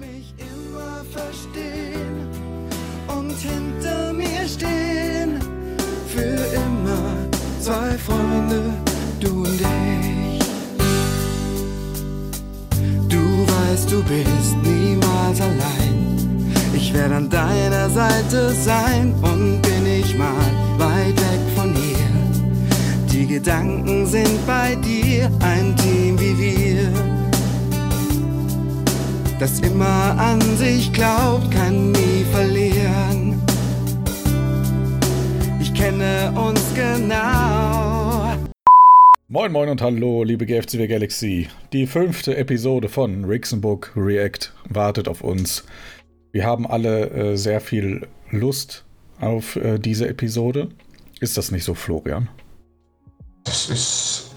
mich immer verstehen und hinter mir stehen. Für immer zwei Freunde, du und ich. Du weißt, du bist niemals allein. Ich werde an deiner Seite sein und bin ich mal weit weg von hier. Die Gedanken sind bei dir, ein Team wie wir. Das immer an sich glaubt, kann nie verlieren. Ich kenne uns genau. Moin Moin und Hallo, liebe GFCW Galaxy. Die fünfte Episode von Rixenbook React wartet auf uns. Wir haben alle äh, sehr viel Lust auf äh, diese Episode. Ist das nicht so, Florian? Das ist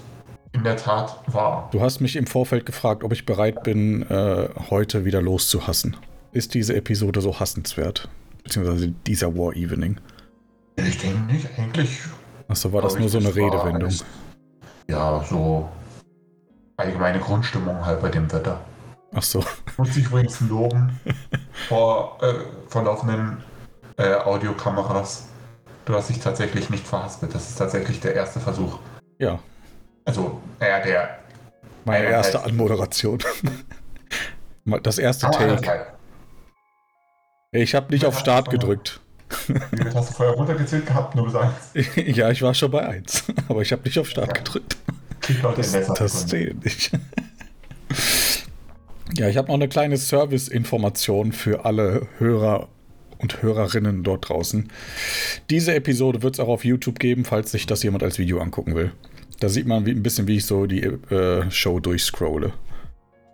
in der Tat wahr. Du hast mich im Vorfeld gefragt, ob ich bereit bin, äh, heute wieder loszuhassen. Ist diese Episode so hassenswert? Beziehungsweise dieser War Evening. Ich denke nicht, eigentlich. Achso, war das nur so eine Redewendung? alles- Ja, so allgemeine Grundstimmung halt bei dem Wetter. Achso, Muss ich übrigens loben vor, äh, vor laufenden äh, Audiokameras. Du hast dich tatsächlich nicht verhaspelt. Das ist tatsächlich der erste Versuch. ja. Also, naja, der. Meine Ja, erste halt. Anmoderation. Das erste Take. Ich habe nicht auf Start gedrückt. Wie viel hast du vorher runtergezählt gehabt? Nur bis eins. ja, ich war schon bei 1, aber ich habe nicht auf Start Ja. gedrückt. Das, das zählt nicht. Ja, ich habe noch eine kleine Service-Information für alle Hörer und Hörerinnen dort draußen. Diese Episode wird es auch auf YouTube geben, falls sich das jemand als Video angucken will. Da sieht man wie, ein bisschen, wie ich so die äh, Show durchscrolle.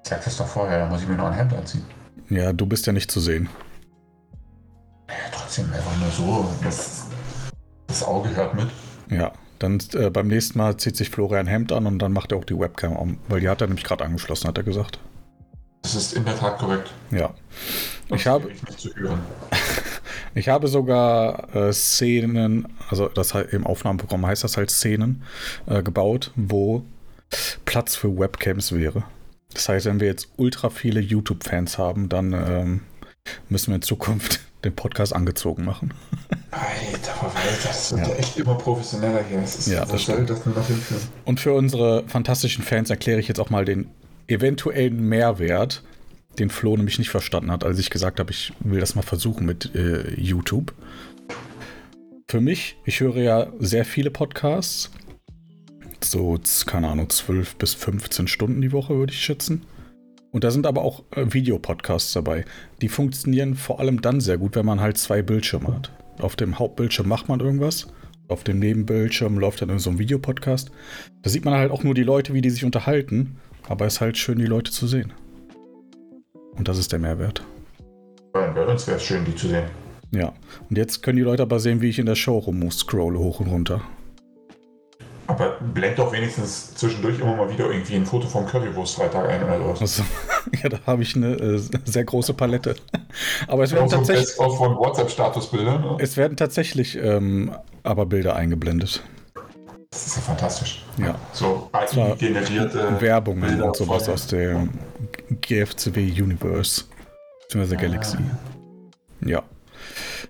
Sag das doch vorher, da muss ich mir noch ein Hemd anziehen. Ja, du bist ja nicht zu sehen. Ja, trotzdem einfach nur so. Das, das Auge hört mit. Ja, dann äh, beim nächsten Mal zieht sich Florian Hemd an und dann macht er auch die Webcam an, weil die hat er nämlich gerade angeschlossen, hat er gesagt. Das ist in der Tat korrekt. Ja. Das Ich habe- Ich nicht zu hören. Ich habe sogar äh, Szenen, also das im Aufnahmeprogramm heißt das halt Szenen, äh, gebaut, wo Platz für Webcams wäre. Das heißt, wenn wir jetzt ultra viele YouTube-Fans haben, dann ähm, müssen wir in Zukunft den Podcast angezogen machen. Alter, Verwalter, das wird Ja. ja. echt immer professioneller hier. Das ist, Ja, das soll stimmt. das nur noch hinführen? Und für unsere fantastischen Fans erkläre ich jetzt auch mal den eventuellen Mehrwert, den Flo nämlich nicht verstanden hat, als ich gesagt habe, ich will das mal versuchen mit äh, YouTube. Für mich, ich höre ja sehr viele Podcasts. So, keine Ahnung, 12 bis 15 Stunden die Woche würde ich schätzen. Und da sind aber auch äh, Videopodcasts dabei. Die funktionieren vor allem dann sehr gut, wenn man halt zwei Bildschirme hat. Auf dem Hauptbildschirm macht man irgendwas. Auf dem Nebenbildschirm läuft dann so ein Videopodcast. Da sieht man halt auch nur die Leute, wie die sich unterhalten. Aber es ist halt schön, die Leute zu sehen. Und das ist der Mehrwert. Bei uns wäre es schön, die zu sehen. Ja. Und jetzt können die Leute aber sehen, wie ich in der Show rumscrolle, hoch und runter. Aber blend doch wenigstens zwischendurch immer mal wieder irgendwie ein Foto vom Currywurst-Freitag ein oder sowas. Also, ja, da habe ich eine äh, sehr große Palette. Aber es werden, Auch so tatsächlich, of von WhatsApp-Statusbildern. Ne? es werden tatsächlich ähm, aber Bilder eingeblendet. Das ist ja fantastisch. Ja. So Zwar AI-generierte Werbungen Bilder und sowas aus dem GFCW Universe. Beziehungsweise Ah. Galaxy. Ja.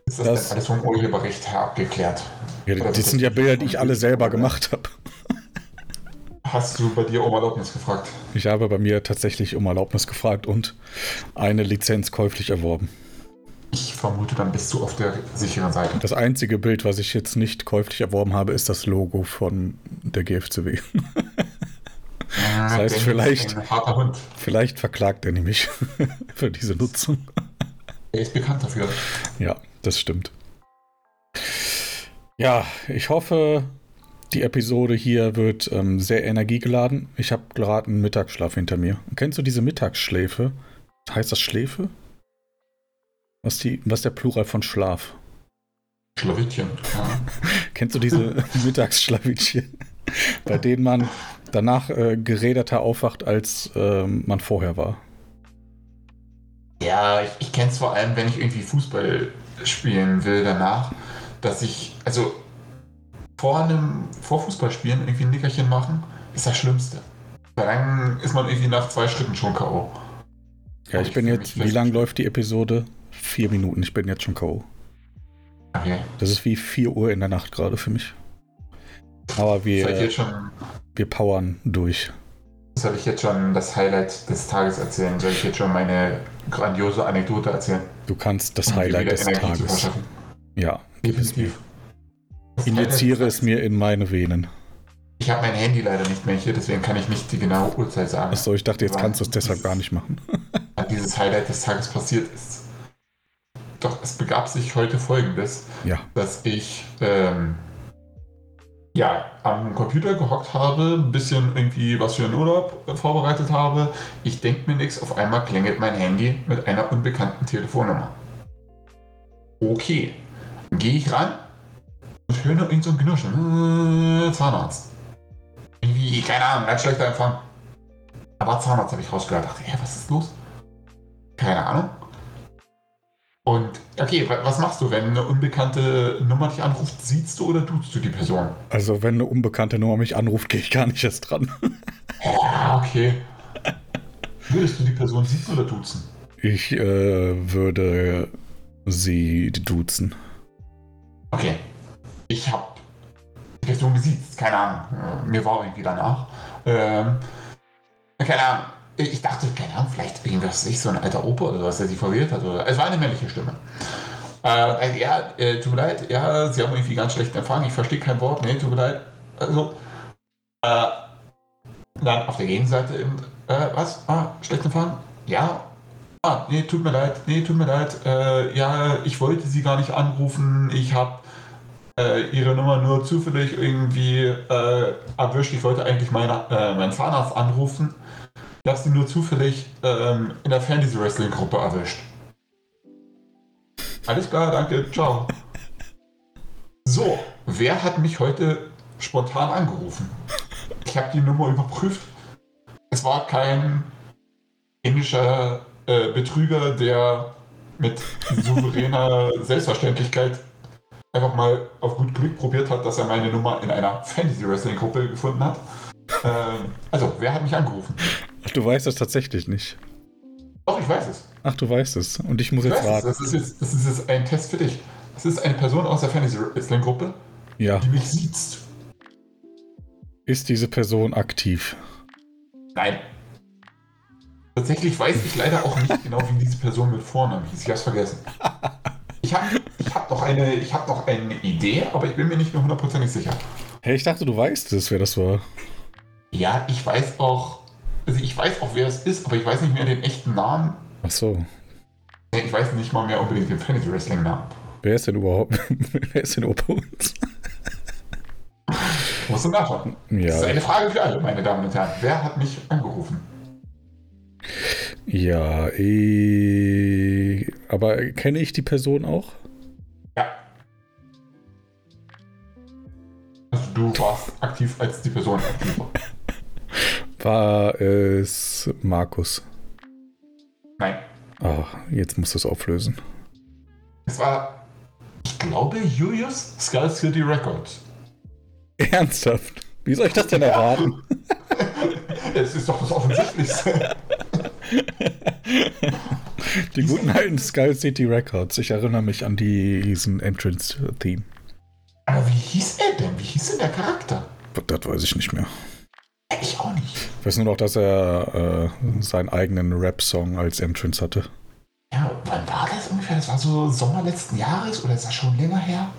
Ist das, Das- alles vom Urheberrecht her abgeklärt? ja das wird sind ja das- Bilder, die ich alle selber gemacht habe. Hast du bei dir um Erlaubnis gefragt? Ich habe bei mir tatsächlich um Erlaubnis gefragt und eine Lizenz käuflich erworben. Ich vermute, dann bist du auf der sicheren Seite. Das einzige Bild, was ich jetzt nicht käuflich erworben habe, ist das Logo von der GFCW. Das heißt, vielleicht-. Vielleicht verklagt er nämlich für diese Nutzung. Er ist bekannt dafür. Ja, das stimmt. Ja, ich hoffe, die Episode hier wird ähm, sehr energiegeladen. Ich habe gerade einen Mittagsschlaf hinter mir. Kennst du diese Mittagsschläfe? Heißt das Schläfe? Was, die, was ist der Plural von Schlaf? Schlawittchen. Ja. Kennst du diese Mittagsschlawittchen, bei denen man danach äh, geräderter aufwacht, als ähm, man vorher war? Ja, ich, ich kenne es vor allem, wenn ich irgendwie Fußball spielen will danach, dass ich, also vor einem, vor Fußballspielen irgendwie ein Nickerchen machen, ist das Schlimmste. Weil Dann ist man irgendwie nach zwei Schritten schon K.O. Ja, ich bin jetzt, wie lang läuft die Episode? Vier Minuten, ich bin jetzt schon K.O. Okay. Das ist wie 4 Uhr in der Nacht gerade für mich. Aber wir, schon, wir powern durch. soll ich jetzt schon das Highlight des Tages erzählen? Soll ich jetzt schon meine grandiose Anekdote erzählen? Du kannst das Um Highlight des Energie Tages. Ja, gib es mir. Injiziere es mir in meine Venen. Ich habe mein Handy leider nicht mehr hier, deswegen kann ich nicht die genaue Uhrzeit sagen. Achso, ich dachte, jetzt kannst du es deshalb gar nicht machen. dieses Highlight des Tages passiert ist. Doch es begab sich heute folgendes, Ja, dass ich ähm, ja, am Computer gehockt habe, ein bisschen irgendwie was für den Urlaub äh, vorbereitet habe. Ich denke mir nichts, auf einmal klingelt mein Handy mit einer unbekannten Telefonnummer. Okay, gehe ich ran und höre nur irgend so ein Knuschen. Äh, Zahnarzt. Irgendwie, keine Ahnung, ganz schlechter Empfang. Aber Zahnarzt habe ich rausgehört. Dachte, hä, was ist los? Keine Ahnung. Und okay, wa- was machst du, wenn eine unbekannte Nummer dich anruft? Siehst du oder duzt du die Person? also wenn eine unbekannte Nummer mich anruft, gehe ich gar nicht erst dran. Ja, okay. Würdest du die Person sitzen oder duzen? Ich äh, würde sie duzen. Okay. Ich habe die Person gesiezt, keine Ahnung. Äh, Mir war irgendwie danach. Ähm, keine Ahnung. Ich dachte, keine Ahnung, vielleicht irgendwas ich, so ein alter Opa oder was, der sich verwirrt hat. Oder, es war eine männliche Stimme. Äh, ja, äh, tut mir leid, ja, Sie haben irgendwie ganz schlechten Empfang, ich verstehe kein Wort, nee, tut mir leid. Also, äh, dann auf der Gegenseite, eben, äh, was? Ah, schlechten Empfang? Ja. Ah, nee, tut mir leid, nee, tut mir leid, äh, ja, ich wollte Sie gar nicht anrufen, ich habe äh, Ihre Nummer nur zufällig irgendwie äh, erwischt, ich wollte eigentlich meine, äh, meinen Zahnarzt anrufen. Habe sie nur zufällig ähm, in der Fantasy-Wrestling-Gruppe erwischt. Alles klar, danke, ciao. So, wer hat mich heute spontan angerufen? Ich habe die Nummer überprüft. Es war kein indischer äh, Betrüger, der mit souveräner Selbstverständlichkeit einfach mal auf gut Glück probiert hat, dass er meine Nummer in einer Fantasy-Wrestling-Gruppe gefunden hat. Ähm, also, wer hat mich angerufen? Ach, du weißt es tatsächlich nicht. Doch, ich weiß es. Ach, du weißt es. Und ich muss Ich jetzt raten. Das ist jetzt, das ist jetzt ein Test für dich. Es ist eine Person aus der Fantasy-Wrestling-Gruppe, Ja. die mich sieht. Ist diese Person aktiv? Nein. Tatsächlich weiß ich leider auch nicht genau, wie diese Person mit Vornamen hieß. Ich hab's vergessen. Ich habe ich hab noch, eine- ich hab noch eine Idee, aber ich bin mir nicht mehr hundertprozentig sicher. Hey, ich dachte, du weißt es, wer das war. Ja, ich weiß auch, also ich weiß auch, wer es ist, aber ich weiß nicht mehr den echten Namen. Ach so. Ich weiß nicht mal mehr unbedingt den Fantasy Wrestling Namen. Wer ist denn überhaupt? wer ist denn uns? Musst du nachschauen. Das ist Ja. eine Frage für alle, meine Damen und Herren. Wer hat mich angerufen? Ja, eh, aber kenne ich die Person auch? Ja. Also du warst aktiv, als die Person aktiv war. War es Markus? Nein. Ah, jetzt musst du es auflösen. Es war, ich glaube, Julius Skull City Records. Ernsthaft? Wie soll ich das denn erraten? Es ist doch das Offensichtlichste. Die guten alten Skull City Records. Ich erinnere mich an diesen Entrance-Theme. Aber wie hieß er denn? Wie hieß denn der Charakter? Das weiß ich nicht mehr. Ich auch nicht. Ich weiß nur noch, dass er äh, seinen eigenen Rap-Song als Entrance hatte. Ja, wann war das ungefähr? Das war so Sommer letzten Jahres oder ist das schon länger her?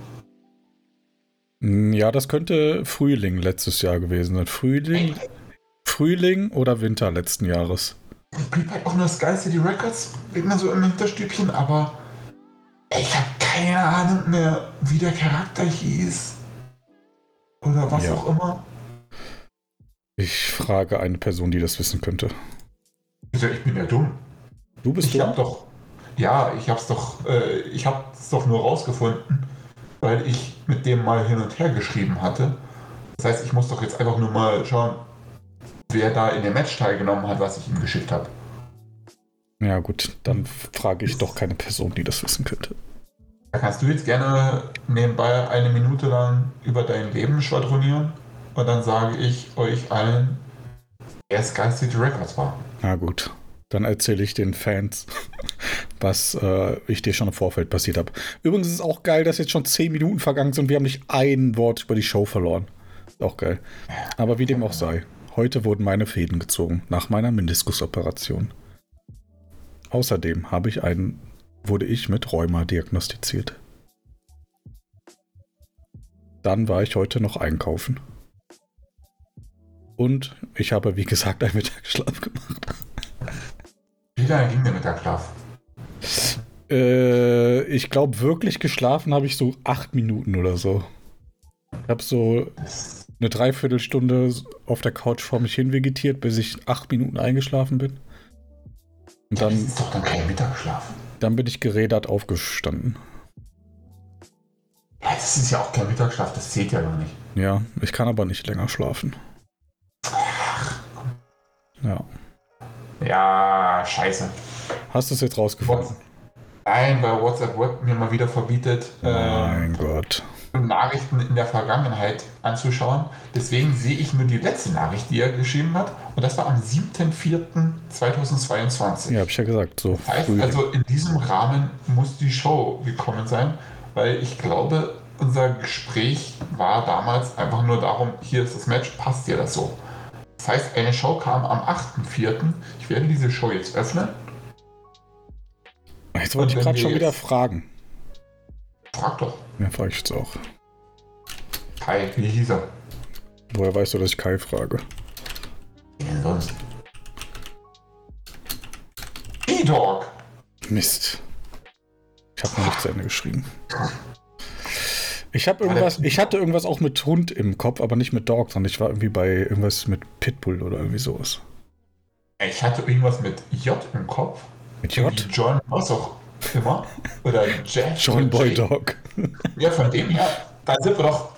Hm, Ja, das könnte Frühling letztes Jahr gewesen sein. Frühling, Frühling oder Winter letzten Jahres. Ich blieb halt auch nur Sky City Records, immer so im Hinterstübchen, aber ich habe keine Ahnung mehr, wie der Charakter hieß. Oder was Ja. auch immer. Ich frage eine Person, die das wissen könnte. Also ich bin ja dumm. Du bist Ich du? hab doch, ja, ich hab's doch, äh, ich hab's doch nur rausgefunden, weil ich mit dem mal hin und her geschrieben hatte. Das heißt, ich muss doch jetzt einfach nur mal schauen, wer da in dem Match teilgenommen hat, was ich ihm geschickt habe. Ja, gut, dann frage ich doch keine Person, die das wissen könnte. Da kannst du jetzt gerne nebenbei eine Minute lang über dein Leben schwadronieren und dann sage ich euch allen, wer Sky City Records war. Na gut. Dann erzähle ich den Fans, was äh, ich dir schon im Vorfeld passiert habe. Übrigens ist es auch geil, dass jetzt schon 10 Minuten vergangen sind und wir haben nicht ein Wort über die Show verloren. Ist auch geil. Aber wie dem auch sei, heute wurden meine Fäden gezogen nach meiner Meniskusoperation. Außerdem habe ich einen, wurde ich mit Rheuma diagnostiziert. Dann war ich heute noch einkaufen. Und ich habe, wie gesagt, einen Mittagsschlaf gemacht. Wie lange ging der Mittagsschlaf? Äh, ich glaube, wirklich geschlafen habe ich so acht Minuten oder so. Ich habe so eine Dreiviertelstunde auf der Couch vor mich hin vegetiert, bis ich acht Minuten eingeschlafen bin. Und Das dann, ist doch dann kein Mittagsschlaf. dann bin ich gerädert aufgestanden. Ja, das ist ja auch kein Mittagsschlaf, das zählt ja gar nicht. Ja, ich kann aber nicht länger schlafen. Ja. Ja, scheiße. Hast du es jetzt rausgefunden? Nein, weil WhatsApp Web mir mal wieder verbietet, äh, Mein Gott. Nachrichten in der Vergangenheit anzuschauen. Deswegen sehe ich nur die letzte Nachricht, die er geschrieben hat. Und das war am 7.4.2022. Ja, hab ich ja gesagt. So Das heißt früh. also, in diesem Rahmen muss die Show gekommen sein, weil ich glaube, unser Gespräch war damals einfach nur darum, hier ist das Match, passt dir das so? Das heißt, eine Show kam am 8.4. Ich werde diese Show jetzt öffnen. Jetzt wollte ich gerade schon wieder fragen. Frag doch. Ja, frage ich jetzt auch. Kai, wie hieß er? Woher weißt du, dass ich Kai frage? Wie denn sonst? E-Dog! Mist. Ich habe noch nicht zu Ende geschrieben. Ich habe irgendwas, ich hatte irgendwas auch mit Hund im Kopf, aber nicht mit Dog, sondern ich war irgendwie bei irgendwas mit Pitbull oder irgendwie sowas. Ich hatte irgendwas mit J im Kopf. Mit J? John, was auch immer. Oder Jeff. John Boy. Dog. Ja, von dem her, da sind wir doch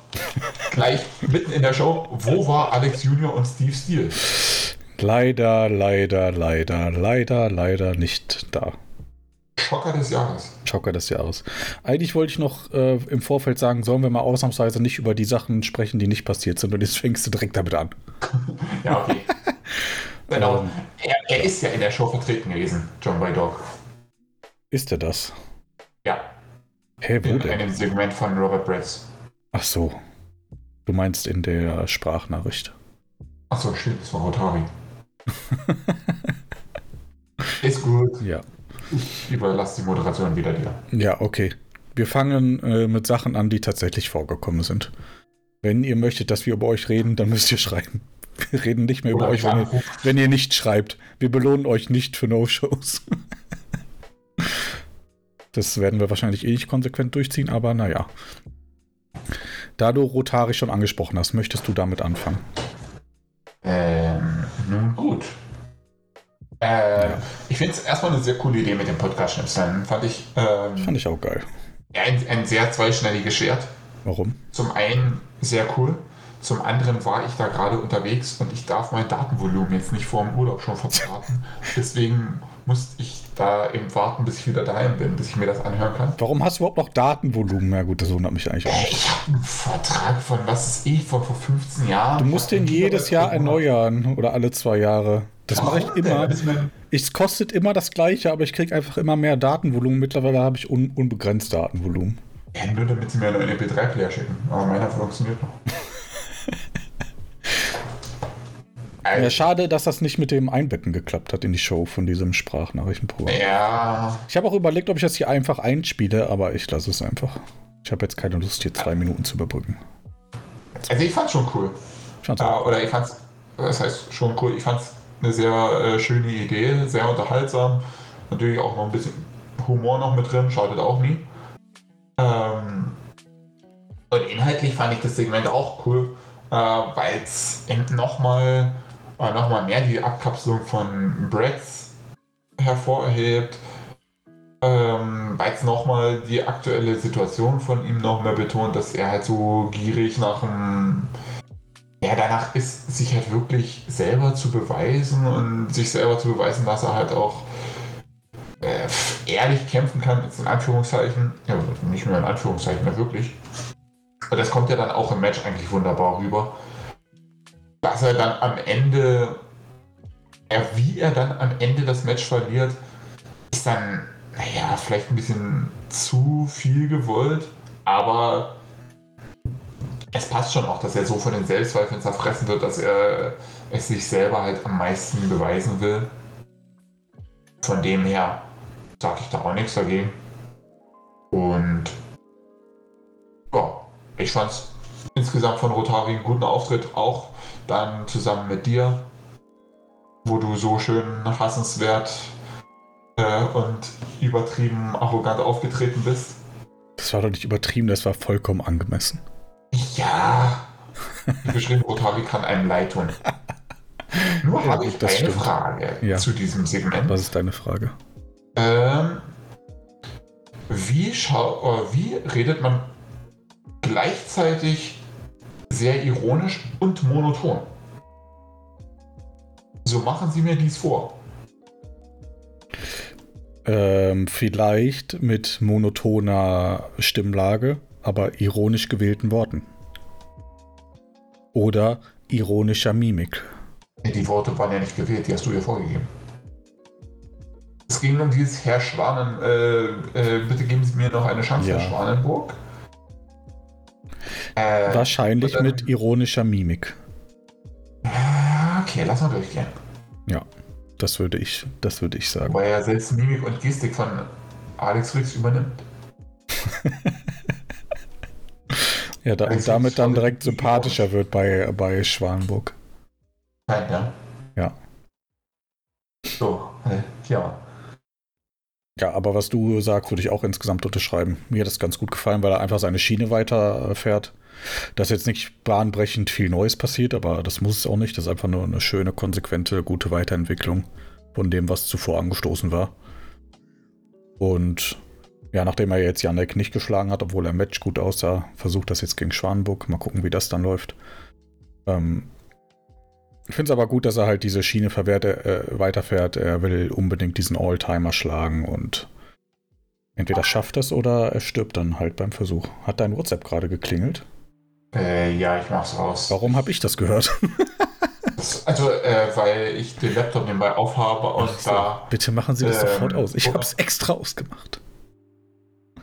gleich mitten in der Show. Wo war Alex Junior und Steve Steele? Leider, leider, leider, leider, leider nicht da. Schocker des Jahres. Schocker des Jahres. Eigentlich wollte ich noch äh, im Vorfeld sagen, sollen wir mal ausnahmsweise nicht über die Sachen sprechen, die nicht passiert sind. Und jetzt fängst du direkt damit an. Ja, okay. genau. Ähm. Er, er ist ja in der Show vertreten gewesen, John Boy Dog. Ist er das? Ja, Hä, wo in denn? einem Segment von Robert Bretz. Ach so. Du meinst in der Sprachnachricht. Achso, stimmt, das war Rotari. ist gut. Ja. Ich überlasse die Moderation wieder dir. Ja, okay. Wir fangen äh, mit Sachen an, die tatsächlich vorgekommen sind. Wenn ihr möchtet, dass wir über euch reden, dann müsst ihr schreiben. Wir reden nicht mehr über Oder euch, wenn ihr, wenn ihr nicht schreibt. Wir belohnen euch nicht für No-Shows. Das werden wir wahrscheinlich eh nicht konsequent durchziehen, aber naja. Da du Rotari schon angesprochen hast, möchtest du damit anfangen? Ähm, nun gut. Äh, Ja. Ich finde es erstmal eine sehr coole Idee mit dem Podcast-Schnipseln. Fand ich ähm, Fand ich auch geil. ein, ein sehr zweischneidiges Schwert. Warum? Zum einen sehr cool, zum anderen war ich da gerade unterwegs und ich darf mein Datenvolumen jetzt nicht vor dem Urlaub schon verbraten. Deswegen musste ich da eben warten, bis ich wieder daheim bin, bis ich mir das anhören kann. Warum hast du überhaupt noch Datenvolumen? Ja gut, das wundert mich eigentlich auch. Ich habe einen Vertrag von, was ist ich, von vor 15 Jahren. Du musst den jedes Jahr erneuern oder alle zwei Jahre. Das mache ich immer. Es kostet immer das gleiche, aber ich kriege einfach immer mehr Datenvolumen. Mittlerweile habe ich un unbegrenzt Datenvolumen. ja, nur damit sie mir einen MP3-Player schicken. Aber meiner funktioniert noch. Ja, schade, dass das nicht mit dem Einbetten geklappt hat in die Show von diesem Sprachnachrichtenprogramm. ja, Ich habe auch überlegt, ob ich das hier einfach einspiele, aber ich lasse es einfach. Ich habe jetzt keine Lust, hier zwei Minuten zu überbrücken. also ich fand's schon cool. Ich fand's Äh, auch. oder ich fand's, das heißt schon cool, ich fand's eine sehr äh, schöne Idee, sehr unterhaltsam. Natürlich auch noch ein bisschen Humor noch mit drin, schadet auch nie. Ähm, und inhaltlich fand ich das Segment auch cool, äh, weil es nochmal äh, noch mehr die Abkapselung von Bretts hervorhebt. Ähm, weil es nochmal die aktuelle Situation von ihm noch mehr betont, dass er halt so gierig nach einem ja, danach ist, sich halt wirklich selber zu beweisen und sich selber zu beweisen, dass er halt auch äh, ehrlich kämpfen kann, jetzt in Anführungszeichen. Ja, nicht nur in Anführungszeichen, ja wirklich. Und das kommt ja dann auch im Match eigentlich wunderbar rüber. Dass er dann am Ende ja, wie er dann am Ende das Match verliert, ist dann, naja, vielleicht ein bisschen zu viel gewollt, aber es passt schon auch, dass er so von den Selbstzweifeln zerfressen wird, dass er es sich selber halt am meisten beweisen will. Von dem her sage ich da auch nichts dagegen. Und ja, ich fand es insgesamt von Rotari einen guten Auftritt, auch dann zusammen mit dir, wo du so schön hassenswert äh, und übertrieben arrogant aufgetreten bist. Das war doch nicht übertrieben, das war vollkommen angemessen. Ja, die beschriebene Rotari kann einem leid tun. Nur Ja, habe ich das eine stimmt. Frage Ja. zu diesem Segment. Was ist deine Frage? Ähm, wie, schau äh, wie redet man gleichzeitig sehr ironisch und monoton? So machen Sie mir dies vor. Ähm, vielleicht mit monotoner Stimmlage, aber ironisch gewählten Worten. Oder ironischer Mimik. Die Worte waren ja nicht gewählt, die hast du ihr vorgegeben. Es ging um dieses Herr Schwanen. Äh, äh, bitte geben Sie mir noch eine Chance, Ja. Herr Schwanenburg. Äh, Wahrscheinlich dann- mit ironischer Mimik. Okay, lass mal durchgehen. Ja, das würde ich, das würde ich sagen. Wobei er selbst Mimik und Gestik von Alex Rix übernimmt. Ja, da, und Also, damit dann direkt sympathischer wird bei, bei Schwanburg. Nein, ja. Ja. So, äh, ja. Ja, aber was du sagst, würde ich auch insgesamt unterschreiben. Mir hat das ganz gut gefallen, weil er einfach seine Schiene weiterfährt. Dass jetzt nicht bahnbrechend viel Neues passiert, aber das muss es auch nicht. Das ist einfach nur eine schöne, konsequente, gute Weiterentwicklung von dem, was zuvor angestoßen war. Und ja, nachdem er jetzt Janek nicht geschlagen hat, obwohl er im Match gut aussah, versucht das jetzt gegen Schwanburg. Mal gucken, wie das dann läuft. Ähm, ich finde es aber gut, dass er halt diese Schiene verwehrt, äh, weiterfährt. Er will unbedingt diesen Alltimer schlagen und entweder schafft es oder er stirbt dann halt beim Versuch. Hat dein WhatsApp gerade geklingelt? Äh, ja, ich mach's aus. Warum habe ich das gehört? Das, also, äh, weil ich den Laptop nebenbei aufhabe und so. da. Bitte machen Sie das Ähm, sofort aus. Ich habe es extra ausgemacht.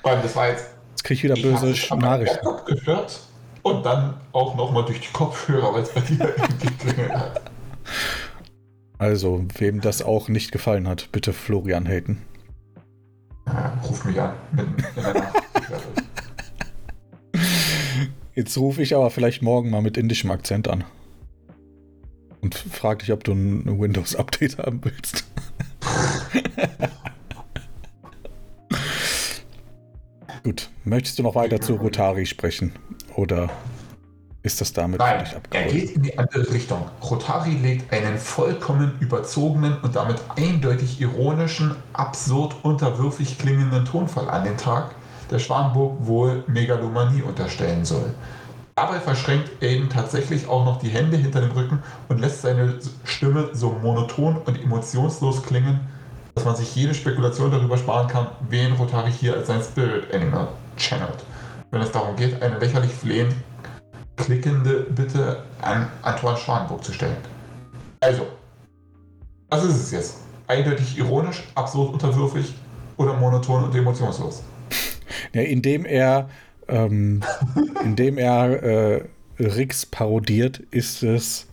Vor allem, das war jetzt. Jetzt kriege ich wieder Ich böse am Nachrichten. Gehört und dann auch nochmal durch die Kopfhörer, weil es bei dir geklingelt hat. Also, wem das auch nicht gefallen hat, bitte Florian haten. Äh, Ruf mich an. Der Nacht. Jetzt rufe ich aber vielleicht morgen mal mit indischem Akzent an. Und frage dich, ob du ein Windows-Update haben willst. Gut, möchtest du noch weiter zu Rotari sprechen? Oder ist das damit Nein, er geht in die andere Richtung. Rotari legt einen vollkommen überzogenen und damit eindeutig ironischen, absurd unterwürfig klingenden Tonfall an den Tag, der Schwanburg wohl Megalomanie unterstellen soll. Dabei verschränkt Aiden tatsächlich auch noch die Hände hinter dem Rücken und lässt seine Stimme so monoton und emotionslos klingen, dass man sich jede Spekulation darüber sparen kann, wen Rotari hier als sein Spirit Animal channelt. Wenn es darum geht, eine lächerlich flehend klickende Bitte an Antoine Schwanburg zu stellen. Also, was ist es jetzt? Eindeutig ironisch, absurd unterwürfig oder monoton und emotionslos? Ja, indem er, ähm, indem er äh, Rix parodiert, ist es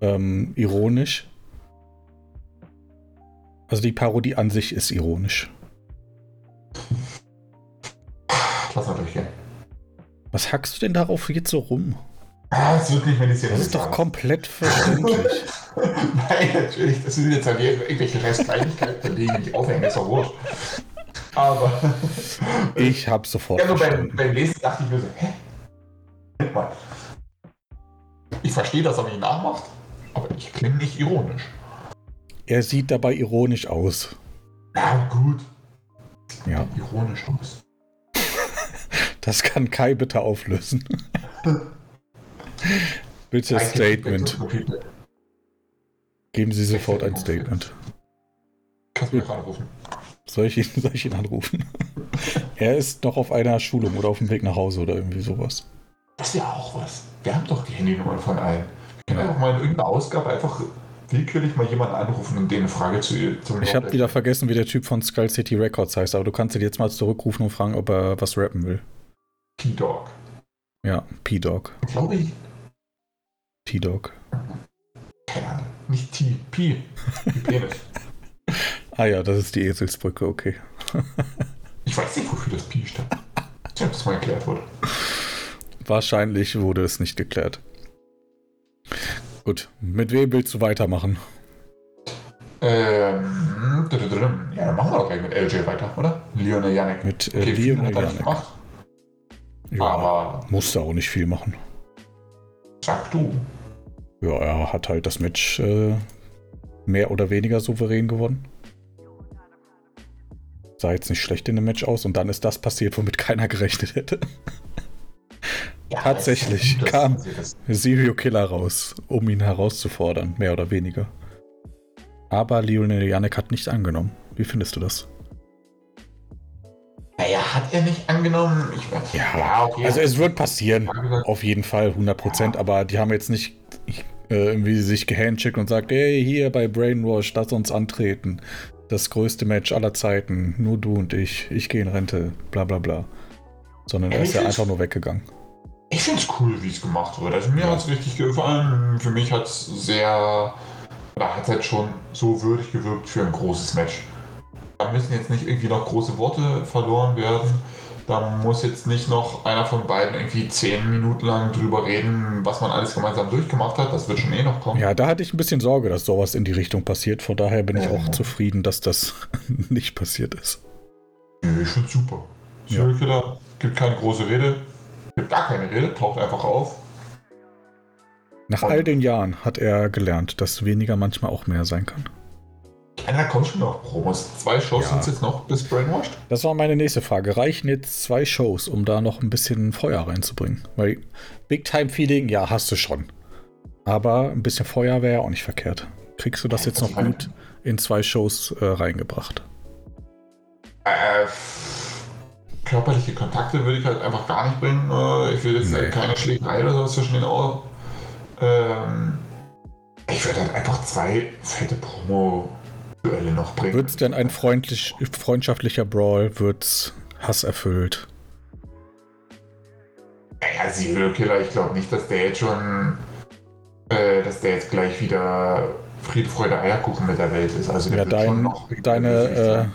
ähm, ironisch. Also die Parodie an sich ist ironisch. Lass mal durchgehen. Was hackst du denn darauf jetzt so rum? Ah, wird nicht mehr die Szene. Das ist doch komplett verständlich. Nein, natürlich. Das sind jetzt halt irgendwelche Restkleinigkeiten, die ich aufhängen, ist doch wurscht. Aber. Ich habe sofort Ja, nur beim, beim Lesen dachte ich mir so, hä? Ich verstehe, dass er mich nachmacht, aber ich klinge nicht ironisch. Er sieht dabei ironisch aus. Na gut. Ja, Ironisch aus. das kann Kai bitte auflösen. bitte Statement. Geben Sie sofort ein Statement. Kannst du mich anrufen? Soll ich ihn, soll ich ihn anrufen? er ist noch auf einer Schulung oder auf dem Weg nach Hause oder irgendwie sowas. Das ist ja auch was. Wir haben doch die Handynummern von allen. Wir können einfach mal in irgendeiner Ausgabe einfach willkürlich mal jemanden anrufen und denen eine Frage zu zum Ich habe wieder vergessen, wie der Typ von Skull City Records heißt, aber du kannst ihn jetzt mal zurückrufen und fragen, ob er was rappen will. P-Dog. Ja, P-Dog. Glaube ich. P-Dog. Keine Ahnung. Nicht T, P. Wie Penis. Ah ja, das ist die Eselsbrücke, okay. ich weiß nicht, wofür das P steht. Ich ob das mal erklärt wurde. Wahrscheinlich wurde es nicht geklärt. Gut, mit wem willst du weitermachen? Ähm, ja, dann machen wir doch gleich mit LJ weiter, oder? Lionel Janek. Mit äh, okay, Lionel Janek. Ja, aber musste auch nicht viel machen. Sag du. Ja, er hat halt das Match äh, mehr oder weniger souverän gewonnen. Sah jetzt nicht schlecht in dem Match aus und dann ist das passiert, womit keiner gerechnet hätte. Ja, Tatsächlich kam Serial Killer raus, um ihn herauszufordern, mehr oder weniger. Aber Lionel Janek hat nicht angenommen. Wie findest du das? Naja, hat er nicht angenommen? Ich, ja, ja okay. Also es wird passieren, auf jeden Fall, 100 ja. aber die haben jetzt nicht äh, irgendwie sich gehandschickt und sagt, hey, hier bei Brainwash, lass uns antreten. Das größte Match aller Zeiten, nur du und ich, ich gehe in Rente, bla bla bla. Sondern er ist ja einfach nur weggegangen. Ich finde es cool, wie es gemacht wird. Also mir ja. hat es richtig gefallen. Für mich hat es sehr, oder hat es halt schon so würdig gewirkt für ein großes Match. Da müssen jetzt nicht irgendwie noch große Worte verloren werden. Da muss jetzt nicht noch einer von beiden irgendwie zehn Minuten lang drüber reden, was man alles gemeinsam durchgemacht hat. Das wird schon eh noch kommen. Ja, da hatte ich ein bisschen Sorge, dass sowas in die Richtung passiert. Von daher bin ich auch zufrieden, dass das nicht passiert ist. Ich finde super. Serial Killer gibt keine große Rede, gibt gar keine Rede, taucht einfach auf. Nach Und all den Jahren hat er gelernt, dass weniger manchmal auch mehr sein kann. Da kommt schon noch Promos. Zwei Shows ja. sind es jetzt noch bis Brainwashed? Das war meine nächste Frage. Reichen jetzt zwei Shows, um da noch ein bisschen Feuer reinzubringen? Weil Big Time Feeling, ja, hast du schon. Aber ein bisschen Feuer wäre ja auch nicht verkehrt. Kriegst du das jetzt noch gut in zwei Shows äh, reingebracht? Äh, körperliche Kontakte würde ich halt einfach gar nicht bringen. Äh, ich will jetzt nee. keine Schlägerei oder so zwischen den Ohren. Ähm, ich würde halt einfach zwei fette Promo-Duelle noch bringen. Wird es denn ein freundlich, freundschaftlicher Brawl? Wird es hasserfüllt? Naja, Serial Killer, ich glaube nicht, dass der jetzt schon, äh, dass der jetzt gleich wieder Friede, Freude, Eierkuchen mit der Welt ist. Also ja, dein, deine,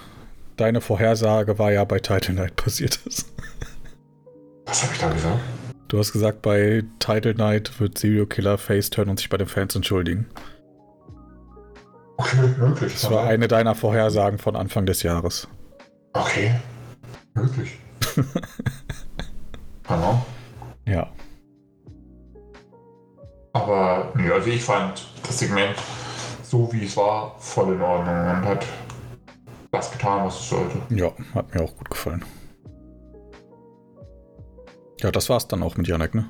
deine Vorhersage war ja bei Title Night passiert ist. Was habe ich da gesagt? Du hast gesagt, bei Title Night wird Serial Killer Faceturn und sich bei den Fans entschuldigen. Okay, möglich. Das war eine deiner Vorhersagen von Anfang des Jahres. Okay, möglich. Hallo? Ja. Aber, nee, also ich fand das Segment so wie es war voll in Ordnung und hat das getan, was es sollte. Ja, hat mir auch gut gefallen. Ja, das war's dann auch mit Janek, ne?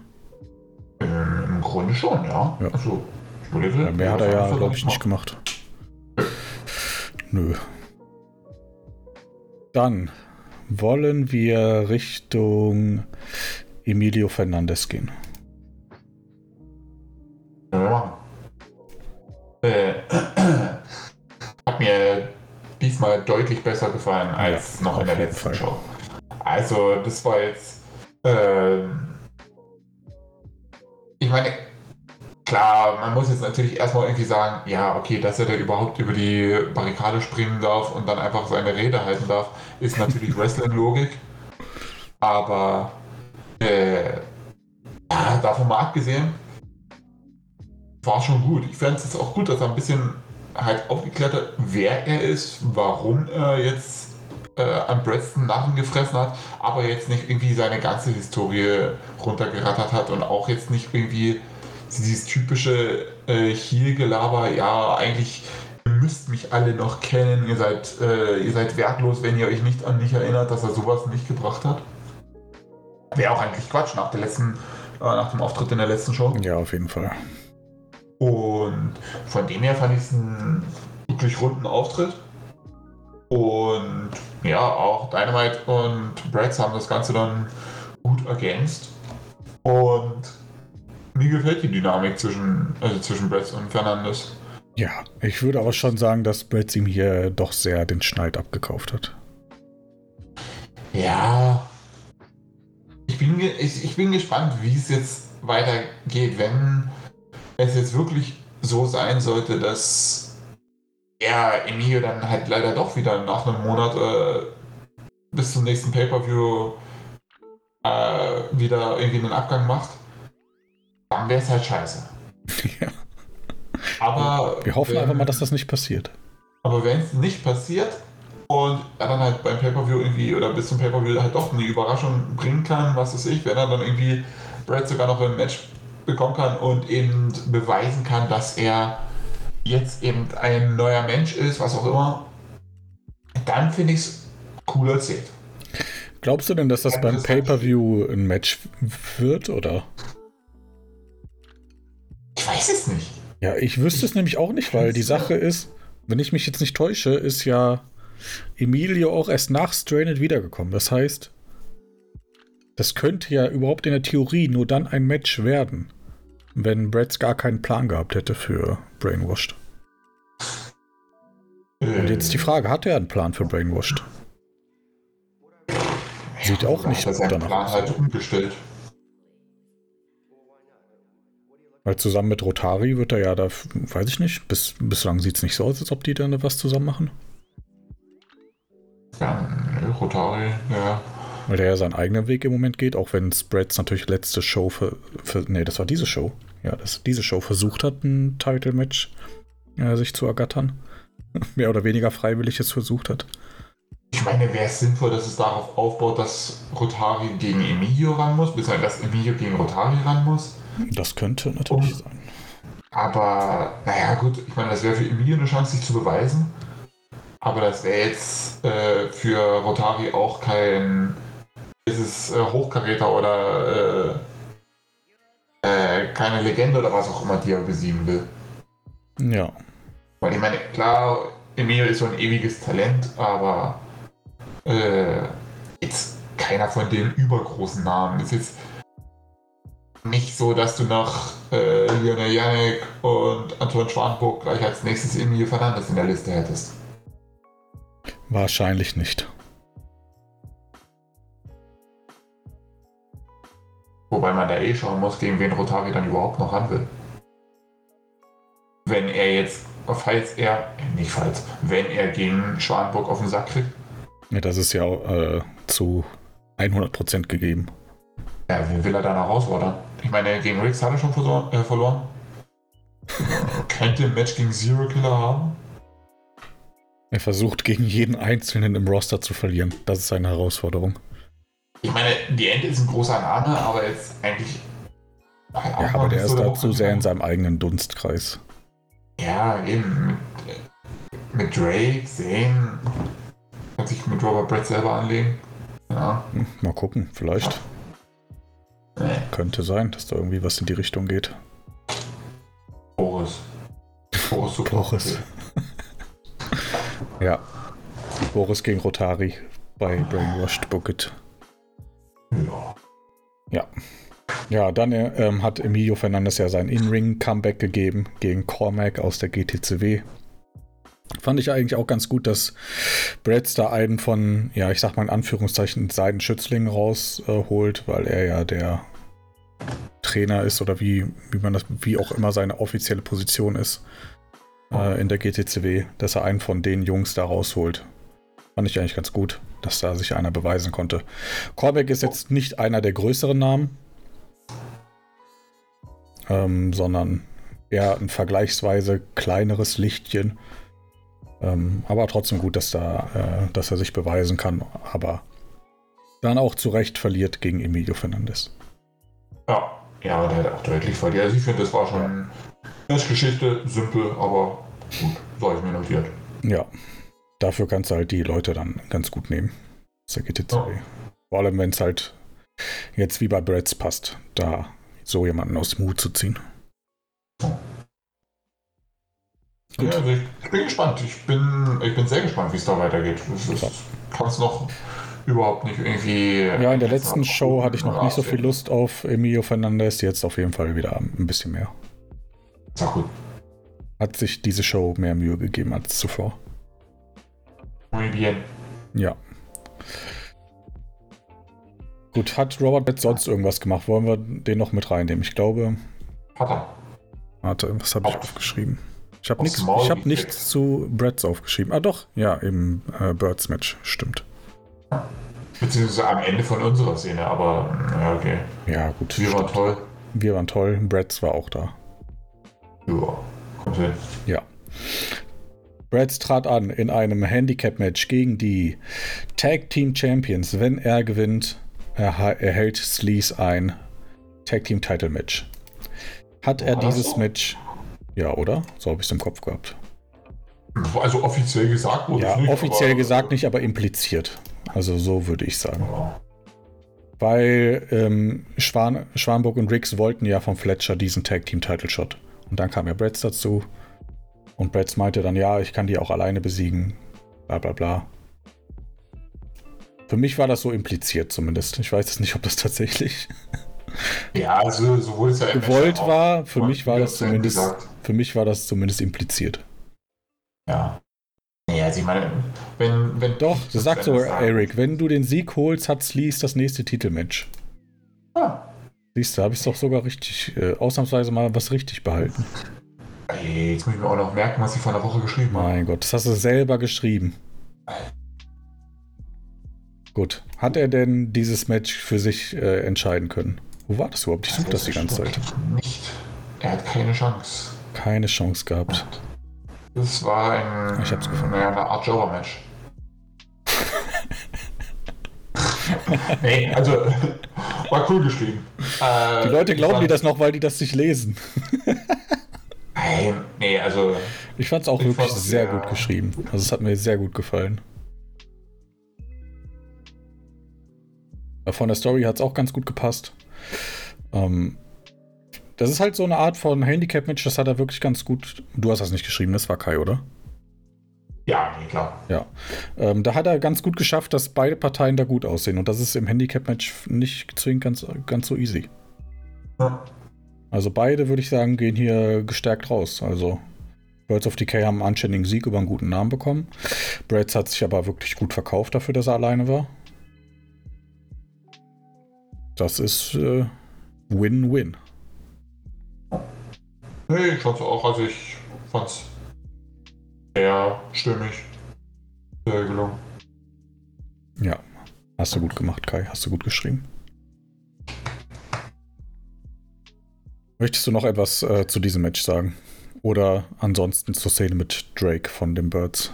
Ähm, Im Grunde schon, ja. ja. Also, ich überlege, ja, mehr hat er ja, glaube ich, nicht gemacht. Nö. Dann wollen wir Richtung Emilio Fernandez gehen. Ja. Diesmal deutlich besser gefallen als ja, noch in der letzten Fall. Show. Also, das war jetzt. Äh, ich meine, klar, man muss jetzt natürlich erstmal irgendwie sagen, ja, okay, dass er da überhaupt über die Barrikade springen darf und dann einfach seine Rede halten darf, ist natürlich Wrestling-Logik. Aber äh, davon mal abgesehen, war schon gut. Ich fände es jetzt auch gut, dass er ein bisschen halt aufgeklärt hat, wer er ist, warum er jetzt äh, an Braxton Narren gefressen hat, aber jetzt nicht irgendwie seine ganze Historie runtergerattert hat und auch jetzt nicht irgendwie dieses typische äh, Heel-Gelaber, ja, eigentlich ihr müsst mich alle noch kennen, ihr seid, äh, ihr seid wertlos, wenn ihr euch nicht an mich erinnert, dass er sowas nicht gebracht hat. Wäre auch eigentlich Quatsch nach der letzten, äh, nach dem Auftritt in der letzten Show. Ja, auf jeden Fall. Und von dem her fand ich es einen wirklich runden Auftritt. Und ja, auch Dynamite und Brax haben das Ganze dann gut ergänzt. Und mir gefällt die Dynamik zwischen, also zwischen Brax und Fernandes. Ja, ich würde aber schon sagen, dass Bretz ihm hier doch sehr den Schneid abgekauft hat. Ja. Ich bin, ich, ich bin gespannt, wie es jetzt weitergeht, wenn es jetzt wirklich so sein sollte, dass er Emilio dann halt leider doch wieder nach einem Monat äh, bis zum nächsten Pay-Per-View äh, wieder irgendwie einen Abgang macht, dann wäre es halt scheiße. Ja. Aber Wir hoffen wenn, einfach mal, dass das nicht passiert. Aber wenn es nicht passiert und er dann halt beim Pay-Per-View irgendwie oder bis zum Pay-Per-View halt doch eine Überraschung bringen kann, was weiß ich, wenn er dann irgendwie Brad sogar noch im Match bekommen kann und eben beweisen kann, dass er jetzt eben ein neuer Mensch ist, was auch immer, dann finde ich es cool erzählt. Glaubst du denn, dass das beim Pay-Per-View ein Match wird, oder? Ich weiß es nicht. Ja, ich wüsste es nämlich auch nicht, weil die Sache ist, wenn ich mich jetzt nicht täusche, ist ja Emilio auch erst nach Strained wiedergekommen. Das heißt, das könnte ja überhaupt in der Theorie nur dann ein Match werden, wenn Bretts gar keinen Plan gehabt hätte für Brainwashed. Und jetzt die Frage, hat er einen Plan für Brainwashed? Sieht auch nicht er seinen danach Plan halt umgestellt. Weil zusammen mit Rotari wird er ja da, weiß ich nicht, bis, bislang sieht es nicht so aus, als ob die dann was zusammen machen. Ja, Rotari, ja. Weil der ja seinen eigenen Weg im Moment geht, auch wenn Spreads natürlich letzte Show für, für nee, das war diese Show. Ja, das diese Show versucht hat, ein Title-Match äh, sich zu ergattern. Mehr oder weniger freiwillig es versucht hat. Ich meine, wäre es sinnvoll, dass es darauf aufbaut, dass Rotari gegen Emilio ran muss, beziehungsweise dass Emilio gegen Rotari ran muss. Das könnte natürlich Und- sein. Aber, naja, gut, ich meine, das wäre für Emilio eine Chance, sich zu beweisen. Aber das wäre jetzt äh, für Rotari auch kein dieses äh, Hochkaräter oder äh, äh, keine Legende oder was auch immer, die er besiegen will. Ja. Weil ich meine, klar, Emilio ist so ein ewiges Talent, aber äh, jetzt keiner von den übergroßen Namen. Es ist jetzt nicht so, dass du nach äh, Lionel Janek und Anton Schwanburg gleich als nächstes Emilio Fernandes in der Liste hättest. Wahrscheinlich nicht. Wobei man da eh schauen muss, gegen wen Rotari dann überhaupt noch ran will. Wenn er jetzt, falls er, äh, nicht falls, wenn er gegen Schwanburg auf den Sack kriegt, Ja, das ist ja äh, zu 100% gegeben. Ja, wen will er da noch herausfordern? Ich meine, gegen Riggs hat er schon verso- äh, verloren. Könnte ein Match gegen Zero Killer haben? Er versucht gegen jeden Einzelnen im Roster zu verlieren. Das ist seine Herausforderung. Ich meine, die Ente ist ein großer Name, aber jetzt eigentlich. Ja, aber der ist da zu sehr in seinem eigenen Dunstkreis. Ja, eben. Mit, mit Drake, Zane. Kann sich mit Robert Brett selber anlegen. Ja. Hm, Mal gucken, vielleicht. Nee, Könnte sein, dass da irgendwie was in die Richtung geht. Boris. Boris super. Boris. Ja. Boris gegen Rotari bei Brainwashed Bucket. Ja. Ja. Dann äh, ähm, hat Emilio Fernandes ja sein In-Ring-Comeback gegeben gegen Cormac aus der GTCW. Fand ich eigentlich auch ganz gut, dass Bretz da einen von, ja, ich sag mal in Anführungszeichen, seinen Schützlingen rausholt, weil er ja der Trainer ist oder wie, wie man das, wie auch immer seine offizielle Position ist äh, in der GTCW, dass er einen von den Jungs da rausholt. Fand ich eigentlich ganz gut, dass da sich einer beweisen konnte. Cormac ist jetzt nicht einer der größeren Namen, ähm, sondern eher ein vergleichsweise kleineres Lichtchen. Ähm, aber trotzdem gut, dass, da, äh, dass er sich beweisen kann, aber dann auch zu Recht verliert gegen Emilio Fernandes. Ja, ja, der hat auch deutlich verliert. Also ich finde, das war schon eine Geschichte, simpel, aber gut, so habe ich mir notiert. Ja, dafür kannst du halt die Leute dann ganz gut nehmen. Der GTCW. Ja. Vor allem, wenn es halt jetzt wie bei Brads passt, da so jemanden aus dem Hut zu ziehen. Ja, also ich, ich bin gespannt. Ich bin, ich bin sehr gespannt, wie es da weitergeht. Ja. kann es noch überhaupt nicht irgendwie. Ja, in der letzten Show hatte ich noch nicht so viel Lust auf Emilio Fernandes, jetzt auf jeden Fall wieder ein bisschen mehr. Ist auch gut. hat sich diese Show mehr Mühe gegeben als zuvor. Muy bien. Ja. Gut, hat Robert Betts sonst irgendwas gemacht? Wollen wir den noch mit reinnehmen? Ich glaube. Hat er. Warte, was habe ich Auf- aufgeschrieben? Ich habe nichts hab nichts zu Bretts aufgeschrieben. Ah doch, ja, im äh, Birds Match, stimmt. Beziehungsweise am Ende von unserer Szene, aber ja, okay. Ja, gut. Wir waren toll. Wir waren toll. Bretts war auch da. Ja, kommt hin. Ja. Bretts trat an in einem Handicap-Match gegen die Tag Team Champions. Wenn er gewinnt, erhält Sleaze ein Tag Team Title Match. Hat er dieses? Match. Ja, oder? So habe ich es im Kopf gehabt. Also offiziell gesagt wurde Ja, es nicht. offiziell aber- gesagt nicht, aber impliziert. Also so würde ich sagen. Ja. Weil ähm, Schwan, Schwanburg und Riggs wollten ja von Fletcher diesen Tag Team Title Shot. Und dann kam ja Bretts dazu. Und Bretts meinte dann, ja, ich kann die auch alleine besiegen. Bla bla bla. Für mich war das so impliziert zumindest. Ich weiß jetzt nicht, ob das tatsächlich Ja, also so wurde es ja gewollt war. Für mich war das zumindest. gesagt. Für mich war das zumindest impliziert. Ja. Nee, also ich meine, wenn. wenn Doch, das sagt so Eric, wenn du den Sieg holst, hat Sleaze das nächste Titelmatch. Ah, Siehst du, habe ich doch sogar richtig, äh, ausnahmsweise mal was richtig behalten. Ey, jetzt muss ich mir auch noch merken, was ich vor einer Woche geschrieben habe. Mein Gott, das hast du selber geschrieben. Gut. Hat er denn dieses Match für sich äh, entscheiden können? Wo war das überhaupt? Ich suche das die ganze Zeit. Nicht. Er hat keine Chance. Keine Chance gehabt. Das war ein, Ich hab's gefunden. naja, eine Art Joker-Match. nee, also war cool geschrieben. Äh, Die Leute glauben dir das noch, weil die das nicht lesen. Nein, nee, also Ich fand es auch Ich wirklich fand's sehr sehr- gut geschrieben. Also es hat mir sehr gut gefallen. Von der Story hat es auch ganz gut gepasst. Ähm, das ist halt so eine Art von Handicap-Match, das hat er wirklich ganz gut. Du hast das nicht geschrieben, das war Kai, oder? ja, nee, klar. Ja. Ähm, da hat er ganz gut geschafft, dass beide Parteien da gut aussehen. Und das ist im Handicap-Match nicht zwingend ganz, ganz so easy. Ja. Also beide, würde ich sagen, gehen hier gestärkt raus. Also Birds of Decay haben einen anständigen Sieg über einen guten Namen bekommen. Brads hat sich aber wirklich gut verkauft dafür, dass er alleine war. Das ist äh, Win-Win. Nee, ich fand's auch, also ich fand's sehr stimmig. Sehr gelungen. ja, hast du gut gemacht, Kai. Hast du gut geschrieben. Möchtest du noch etwas äh, zu diesem Match sagen? Oder ansonsten zur Szene mit Drake von den Birds?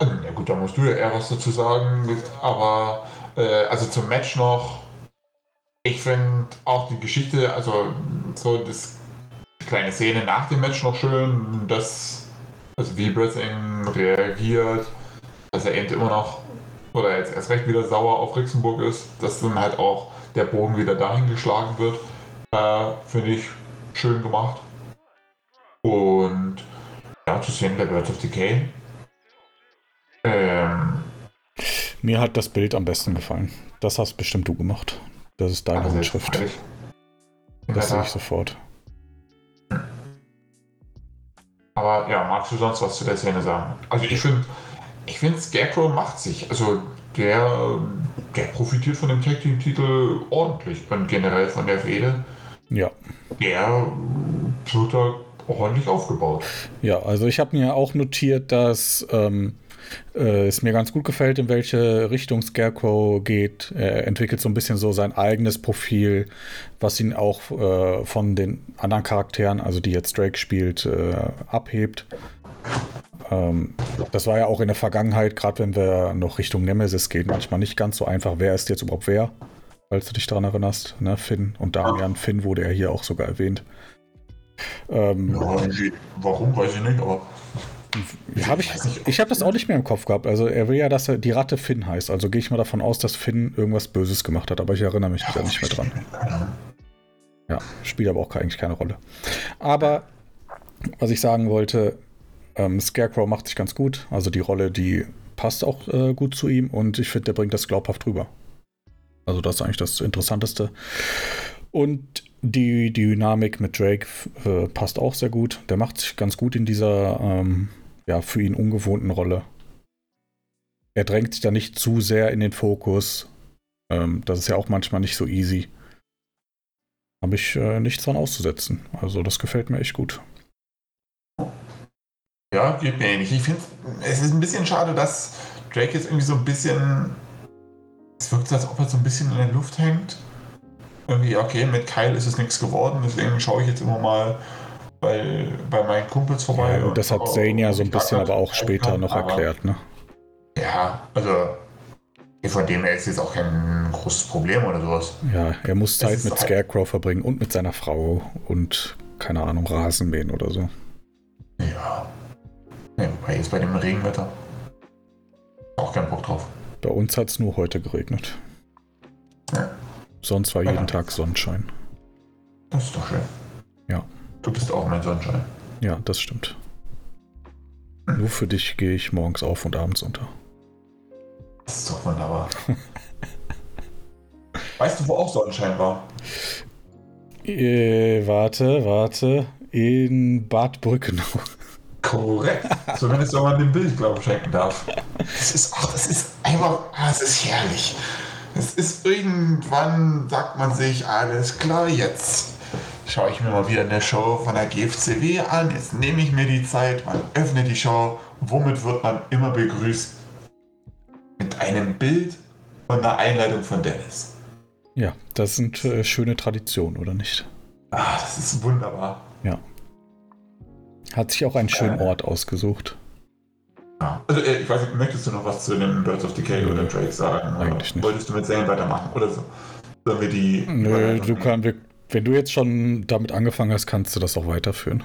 Ja gut, da musst du ja eher was dazu sagen. Aber äh, also zum Match noch. Ich finde auch die Geschichte, also so das kleine Szene nach dem Match noch schön, dass also wie Wrestling reagiert, dass er eben immer noch oder jetzt erst recht wieder sauer auf Rixenburg ist, dass dann halt auch der Bogen wieder dahin geschlagen wird, äh, finde ich schön gemacht. Und ja, zu sehen der Birds of Decay. Ähm, Mir hat das Bild am besten gefallen. Das hast bestimmt du gemacht. Das ist deine Handschrift. freilich. Das sehe ich sofort. Aber ja, magst du sonst was zu der Szene sagen? Also ich finde, ich finde Scarecrow macht sich. Also der, der profitiert von dem Tag Team Titel ordentlich und generell von der Fehde. Ja. Der wird da ordentlich aufgebaut. Ja, also ich habe mir auch notiert, dass ähm, äh, es mir ganz gut gefällt, in welche Richtung Scarecrow geht. Er entwickelt so ein bisschen so sein eigenes Profil, was ihn auch äh, von den anderen Charakteren, also die jetzt Drake spielt, äh, abhebt. Ähm, das war ja auch in der Vergangenheit, gerade wenn wir noch Richtung Nemesis gehen, manchmal nicht ganz so einfach, wer ist jetzt überhaupt wer, falls du dich daran erinnerst. Ne? Finn und Damian. Finn wurde ja hier auch sogar erwähnt. Ähm, Ja, warum, weiß ich nicht, aber Habe ich, ich habe das auch nicht mehr im Kopf gehabt. Also er will ja, dass er die Ratte Finn heißt. Also gehe ich mal davon aus, dass Finn irgendwas Böses gemacht hat. Aber ich erinnere mich da nicht mehr dran. Ja, spielt aber auch eigentlich keine Rolle. Aber was ich sagen wollte, ähm, Scarecrow macht sich ganz gut. Also die Rolle, die passt auch äh, gut zu ihm und ich finde, der bringt das glaubhaft rüber. Also das ist eigentlich das Interessanteste. Und die Dynamik mit Drake äh, passt auch sehr gut. Der macht sich ganz gut in dieser ähm, ja, für ihn ungewohnten Rolle. Er drängt sich da nicht zu sehr in den Fokus. Ähm, das ist ja auch manchmal nicht so easy. Habe ich äh, nichts dran auszusetzen. Also das gefällt mir echt gut. Ja, geht mir ähnlich. Ich finde, es ist ein bisschen schade, dass Drake jetzt irgendwie so ein bisschen. Es wirkt so, als ob er so ein bisschen in der Luft hängt. Irgendwie, okay, mit Kyle ist es nichts geworden, deswegen schaue ich jetzt immer mal bei, bei meinen Kumpels vorbei. Ja, und das hat Zane ja so ein bisschen aber auch später kann, noch erklärt, ne? Ja, also von dem her ist jetzt auch kein großes Problem oder sowas. Ja, er muss Zeit mit halt Scarecrow verbringen und mit seiner Frau und keine Ahnung, Rasen mähen oder so. Ja. Ja, wobei jetzt bei dem Regenwetter auch keinen Bock drauf. Bei uns hat es nur heute geregnet. Ja. Sonst war ja. jeden Tag Sonnenschein. Das ist doch schön. Ja. Du bist auch mein Sonnenschein. Ja, das stimmt. Hm. Nur für dich gehe ich morgens auf und abends unter. Das ist doch wunderbar. weißt du, wo auch Sonnenschein war? Äh, warte, warte. In Bad Brückenau. Korrekt. Zumindest wenn man dem Bild Glauben schenken darf. Das ist, ach, das ist einfach, das ist herrlich. Es ist irgendwann, sagt man sich, alles klar, jetzt schaue ich mir mal wieder eine Show von der GFCW an. Jetzt nehme ich mir die Zeit, man öffnet die Show. Womit wird man immer begrüßt? Mit einem Bild und einer Einleitung von Dennis. Ja, das sind äh, schöne Traditionen, oder nicht? Ah, das ist wunderbar. Ja. Hat sich auch einen schönen Ort ausgesucht. Ja. Also, äh, ich weiß nicht, möchtest du noch was zu den Birds of Decay Nö, oder Drake sagen? Eigentlich nicht. Wolltest du mit Zane weitermachen oder so? Sollen wir die. Nö, du kannst, wenn du jetzt schon damit angefangen hast, kannst du das auch weiterführen.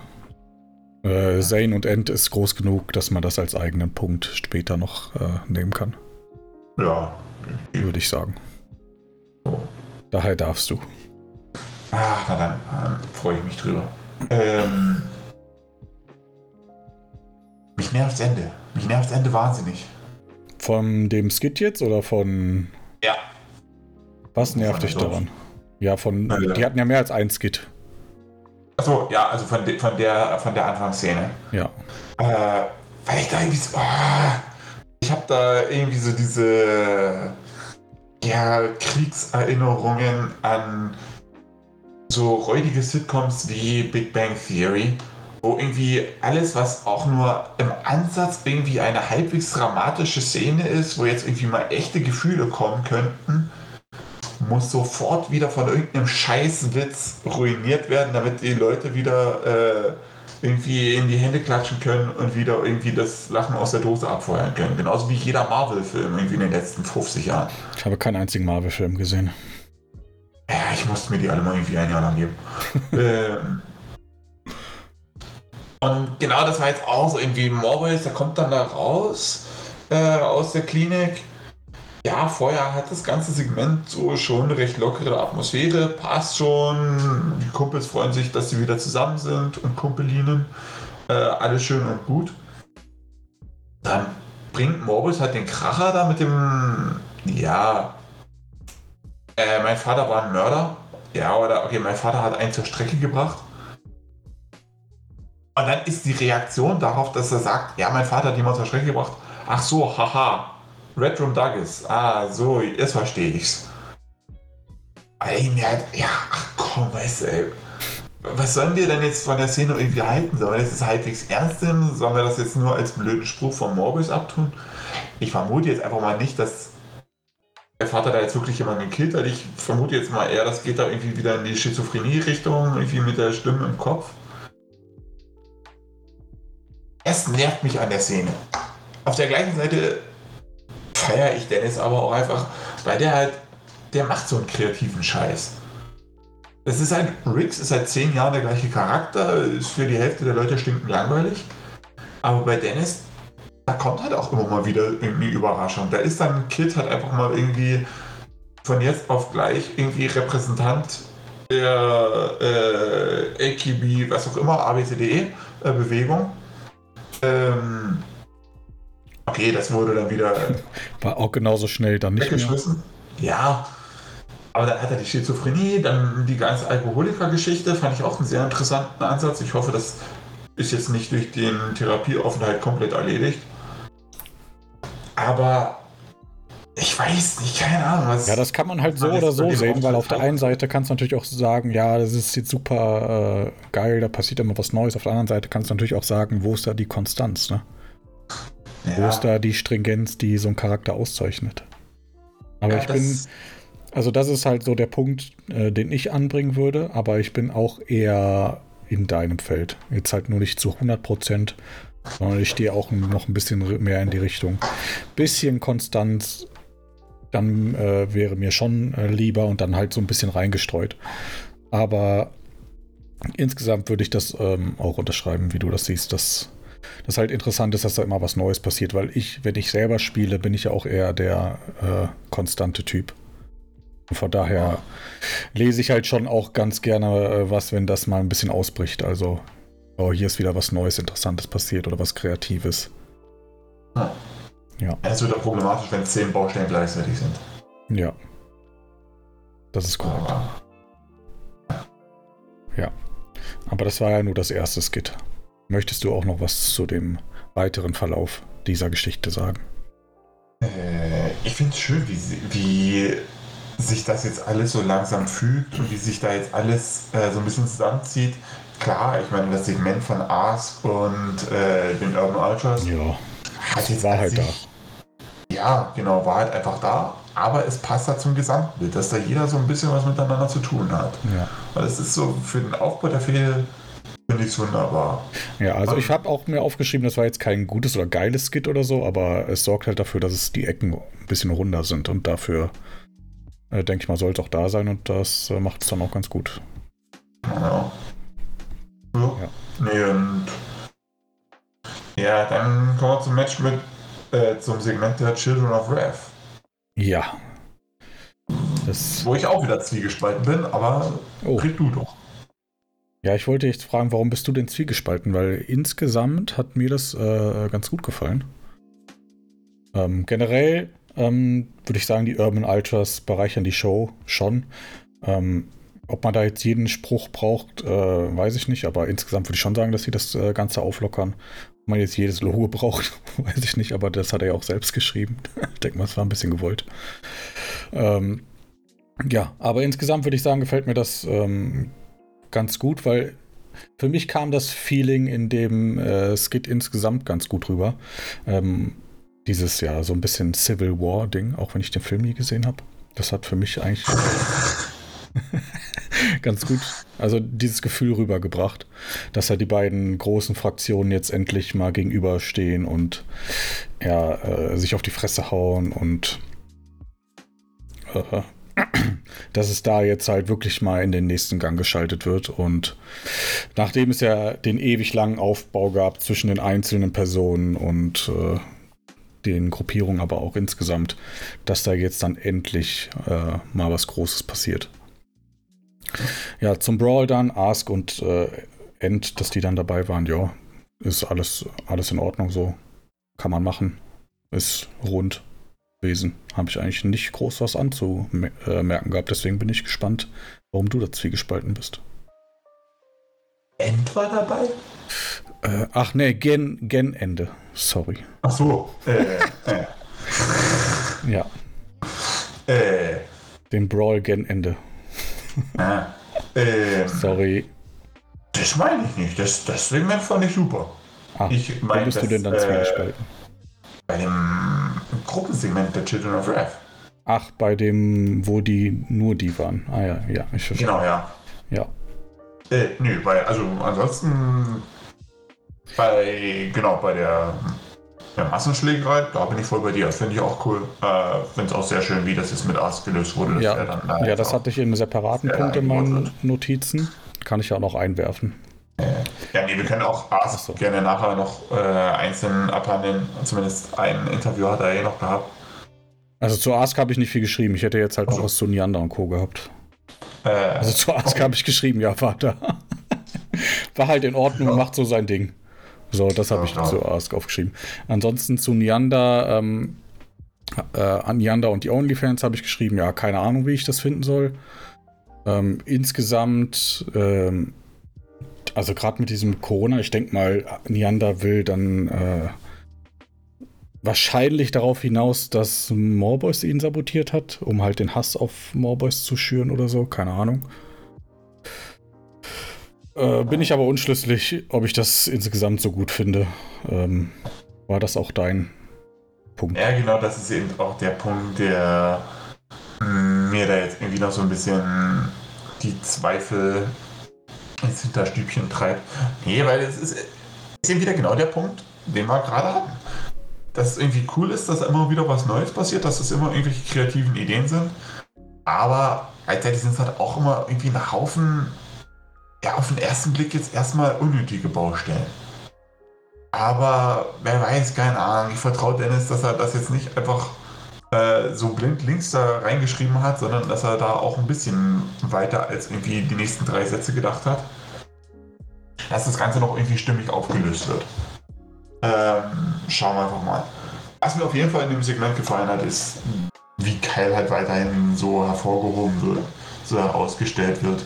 Äh, Zane und End ist groß genug, dass man das als eigenen Punkt später noch äh, nehmen kann. Ja. Würde ich sagen. So. Daher darfst du. Ach, na dann, dann freue ich mich drüber. Ähm, mich nervt das Ende. Mich nervt das Ende wahnsinnig. Von dem Skit jetzt oder von. Ja. Was nervt dich daran? Ja, von. Ja, die hatten ja mehr als ein Skit. Achso, ja, also von, de, von, der, von der Anfangsszene. Ja. Äh, weil ich da irgendwie so. Oh, ich habe da irgendwie so diese. Ja, Kriegserinnerungen an so räudige Sitcoms wie Big Bang Theory wo irgendwie alles, was auch nur im Ansatz irgendwie eine halbwegs dramatische Szene ist, wo jetzt irgendwie mal echte Gefühle kommen könnten, muss sofort wieder von irgendeinem Scheißwitz ruiniert werden, damit die Leute wieder äh, irgendwie in die Hände klatschen können und wieder irgendwie das Lachen aus der Dose abfeuern können. Genauso wie jeder Marvel-Film irgendwie in den letzten 50 Jahren. Ich habe keinen einzigen Marvel-Film gesehen. Ja, ich musste mir die alle mal irgendwie ein Jahr lang geben. ähm, und genau das war jetzt auch so irgendwie Morris, der kommt dann da raus äh, aus der Klinik. Ja, vorher hat das ganze Segment so schon recht lockere Atmosphäre, passt schon. Die Kumpels freuen sich, dass sie wieder zusammen sind und Kumpelinen. Äh, alles schön und gut. Dann bringt Morbus halt den Kracher da mit dem. Ja. Äh, mein Vater war ein Mörder. Ja, oder okay, mein Vater hat einen zur Strecke gebracht. Und dann ist die Reaktion darauf, dass er sagt, ja, mein Vater hat jemand zur Strecke gebracht. Ach so, haha. Red Room Douglas. Ah, so, jetzt verstehe ich's. Ja, ach komm, weißt du, ey. Was sollen wir denn jetzt von der Szene irgendwie halten? Sollen wir das jetzt halbwegs ernst nehmen? Sollen wir das jetzt nur als blöden Spruch von Morbius abtun? Ich vermute jetzt einfach mal nicht, dass der Vater da jetzt wirklich jemanden gekillt hat. Ich vermute jetzt mal eher, das geht da irgendwie wieder in die Schizophrenie-Richtung, irgendwie mit der Stimme im Kopf. Es nervt mich an der Szene. Auf der gleichen Seite feiere ich Dennis aber auch einfach, weil der halt, der macht so einen kreativen Scheiß. Das ist halt, Riggs ist seit zehn Jahren der gleiche Charakter, ist für die Hälfte der Leute stinkend langweilig. Aber bei Dennis, da kommt halt auch immer mal wieder irgendwie Überraschung. Da ist dann ein Kid halt einfach mal irgendwie von jetzt auf gleich irgendwie Repräsentant der äh, AKB, was auch immer, ABCDE äh, Bewegung ähm, okay, das wurde dann wieder. War auch genauso schnell dann nicht mehr. Ja. Aber dann hat er die Schizophrenie, dann die ganze Alkoholiker-Geschichte, fand ich auch einen sehr interessanten Ansatz. Ich hoffe, das ist jetzt nicht durch den Therapieaufenthalt komplett erledigt. Aber ich weiß nicht, keine Ahnung. Was ja, das kann man halt so oder so sehen, weil auf der einen Seite kannst du natürlich auch sagen, ja, das ist jetzt super äh, geil, da passiert immer was Neues. Auf der anderen Seite kannst du natürlich auch sagen, wo ist da die Konstanz, ne? Ja. Wo ist da die Stringenz, die so einen Charakter auszeichnet? Aber ja, ich bin, also das ist halt so der Punkt, äh, den ich anbringen würde, aber ich bin auch eher in deinem Feld. Jetzt halt nur nicht zu 100 Prozent, sondern ich stehe auch noch ein bisschen mehr in die Richtung. Bisschen Konstanz dann äh, wäre mir schon äh, lieber und dann halt so ein bisschen reingestreut. Aber insgesamt würde ich das ähm, auch unterschreiben, wie du das siehst, dass das halt interessant ist, dass da immer was Neues passiert, weil ich, wenn ich selber spiele, bin ich ja auch eher der äh, konstante Typ. Von daher lese ich halt schon auch ganz gerne äh, was, wenn das mal ein bisschen ausbricht. Also, oh, hier ist wieder was Neues, Interessantes passiert oder was Kreatives. Ja. Ja. Es wird auch problematisch, wenn zehn Baustellen gleichzeitig sind. Ja. Das ist korrekt. Aber, ja. Aber das war ja nur das erste Skit. Möchtest du auch noch was zu dem weiteren Verlauf dieser Geschichte sagen? Äh, ich finde es schön, wie, wie sich das jetzt alles so langsam fügt und wie sich da jetzt alles äh, so ein bisschen zusammenzieht. Klar, ich meine, das Segment von Ask und äh, den Urban Ultras ja hat jetzt war halt da. Ja, genau, war halt einfach da. Aber es passt da zum Gesamtbild, dass da jeder so ein bisschen was miteinander zu tun hat. Ja. Weil es ist so für den Aufbau der Fehde finde ich es wunderbar. Ja, also ich habe auch mir aufgeschrieben, das war jetzt kein gutes oder geiles Skit oder so, aber es sorgt halt dafür, dass es die Ecken ein bisschen runder sind und dafür äh, denke ich mal, sollte auch da sein und das äh, macht es dann auch ganz gut. Ja. Ja. ja. Nee, und ja, dann kommen wir zum Match mit äh, zum Segment der Children of Wrath. Ja. Das Wo ich auch wieder zwiegespalten bin, aber oh. krieg du doch. Ja, ich wollte jetzt fragen, warum bist du denn zwiegespalten? Weil insgesamt hat mir das äh, ganz gut gefallen. Ähm, generell ähm, würde ich sagen, die Urban Ultras bereichern die Show schon. Ähm, ob man da jetzt jeden Spruch braucht, äh, weiß ich nicht, aber insgesamt würde ich schon sagen, dass sie das äh, Ganze auflockern man jetzt jedes Logo braucht, weiß ich nicht, aber das hat er ja auch selbst geschrieben. ich denke mal, es war ein bisschen gewollt. Ähm, ja, aber insgesamt würde ich sagen, gefällt mir das ähm, ganz gut, weil für mich kam das Feeling in dem äh, Skit insgesamt ganz gut rüber. Ähm, dieses ja so ein bisschen Civil War Ding, auch wenn ich den Film nie gesehen habe. Das hat für mich eigentlich ganz gut, also dieses Gefühl rübergebracht, dass ja die beiden großen Fraktionen jetzt endlich mal gegenüberstehen und ja, äh, sich auf die Fresse hauen und äh, dass es da jetzt halt wirklich mal in den nächsten Gang geschaltet wird. Und nachdem es ja den ewig langen Aufbau gab zwischen den einzelnen Personen und äh, den Gruppierungen, aber auch insgesamt, dass da jetzt dann endlich äh, mal was Großes passiert. Ja, zum Brawl dann, Ask und äh, End, dass die dann dabei waren, ja, ist alles, alles in Ordnung so. Kann man machen. Ist rund. Wesen. Habe ich eigentlich nicht groß was anzumerken gehabt, deswegen bin ich gespannt, warum du da zwiegespalten bist. End war dabei? Äh, ach nee, Gen, Gen Ende. Sorry. Ach so. Äh, äh. ja. Äh. Den Brawl Gen Ende. Ah, ähm, Sorry. Das meine ich nicht. Das, das Segment fand ich super. Ah, ich mein, bist das, du denn dann äh, Bei dem Gruppensegment der Children of Wrath. Ach, bei dem, wo die nur die waren. Ah ja, ja, ich verstehe. Genau, ja. Ja. Äh, nö, bei, also ansonsten bei, genau, bei der ja, Massenschlägerei, da bin ich voll bei dir. Das finde ich auch cool. Äh, finde es auch sehr schön, wie das jetzt mit Ast gelöst wurde. Ja, dann, ja das hatte ich in einem separaten Punkt in meinen Notizen. Kann ich ja auch noch einwerfen. Ja, nee, wir können auch Ast so. gerne nachher noch äh, einzeln abhandeln. Zumindest ein Interview hat er eh noch gehabt. Also zu Ask habe ich nicht viel geschrieben. Ich hätte jetzt halt also. noch was zu Neander und Co. gehabt. Äh, also zu Ask okay. habe ich geschrieben, ja, Vater. War halt in Ordnung, ja. macht so sein Ding. So, das habe ich zu Ask aufgeschrieben. Ansonsten zu Neander, ähm, Äh, an Yanda und die OnlyFans habe ich geschrieben, ja, keine Ahnung, wie ich das finden soll. Ähm, insgesamt, ähm, also gerade mit diesem Corona, ich denke mal, Nianda will dann äh, wahrscheinlich darauf hinaus, dass Morboys ihn sabotiert hat, um halt den Hass auf Morboys zu schüren oder so, keine Ahnung. Äh, bin ich aber unschlüssig, ob ich das insgesamt so gut finde. Ähm, war das auch dein Punkt? Ja, genau, das ist eben auch der Punkt, der mir da jetzt irgendwie noch so ein bisschen die Zweifel ins Hinterstübchen treibt. Nee, weil es ist, ist eben wieder genau der Punkt, den wir gerade hatten. Dass es irgendwie cool ist, dass immer wieder was Neues passiert, dass es immer irgendwelche kreativen Ideen sind. Aber gleichzeitig sind es halt auch immer irgendwie ein Haufen, ja, auf den ersten Blick jetzt erstmal unnötige Baustellen. Aber wer weiß, keine Ahnung. Ich vertraue Dennis, dass er das jetzt nicht einfach äh, so blind links da reingeschrieben hat, sondern dass er da auch ein bisschen weiter als irgendwie die nächsten drei Sätze gedacht hat. Dass das Ganze noch irgendwie stimmig aufgelöst wird. Ähm, schauen wir einfach mal. Was mir auf jeden Fall in dem Segment gefallen hat, ist, wie Kyle halt weiterhin so hervorgehoben wird, so herausgestellt wird,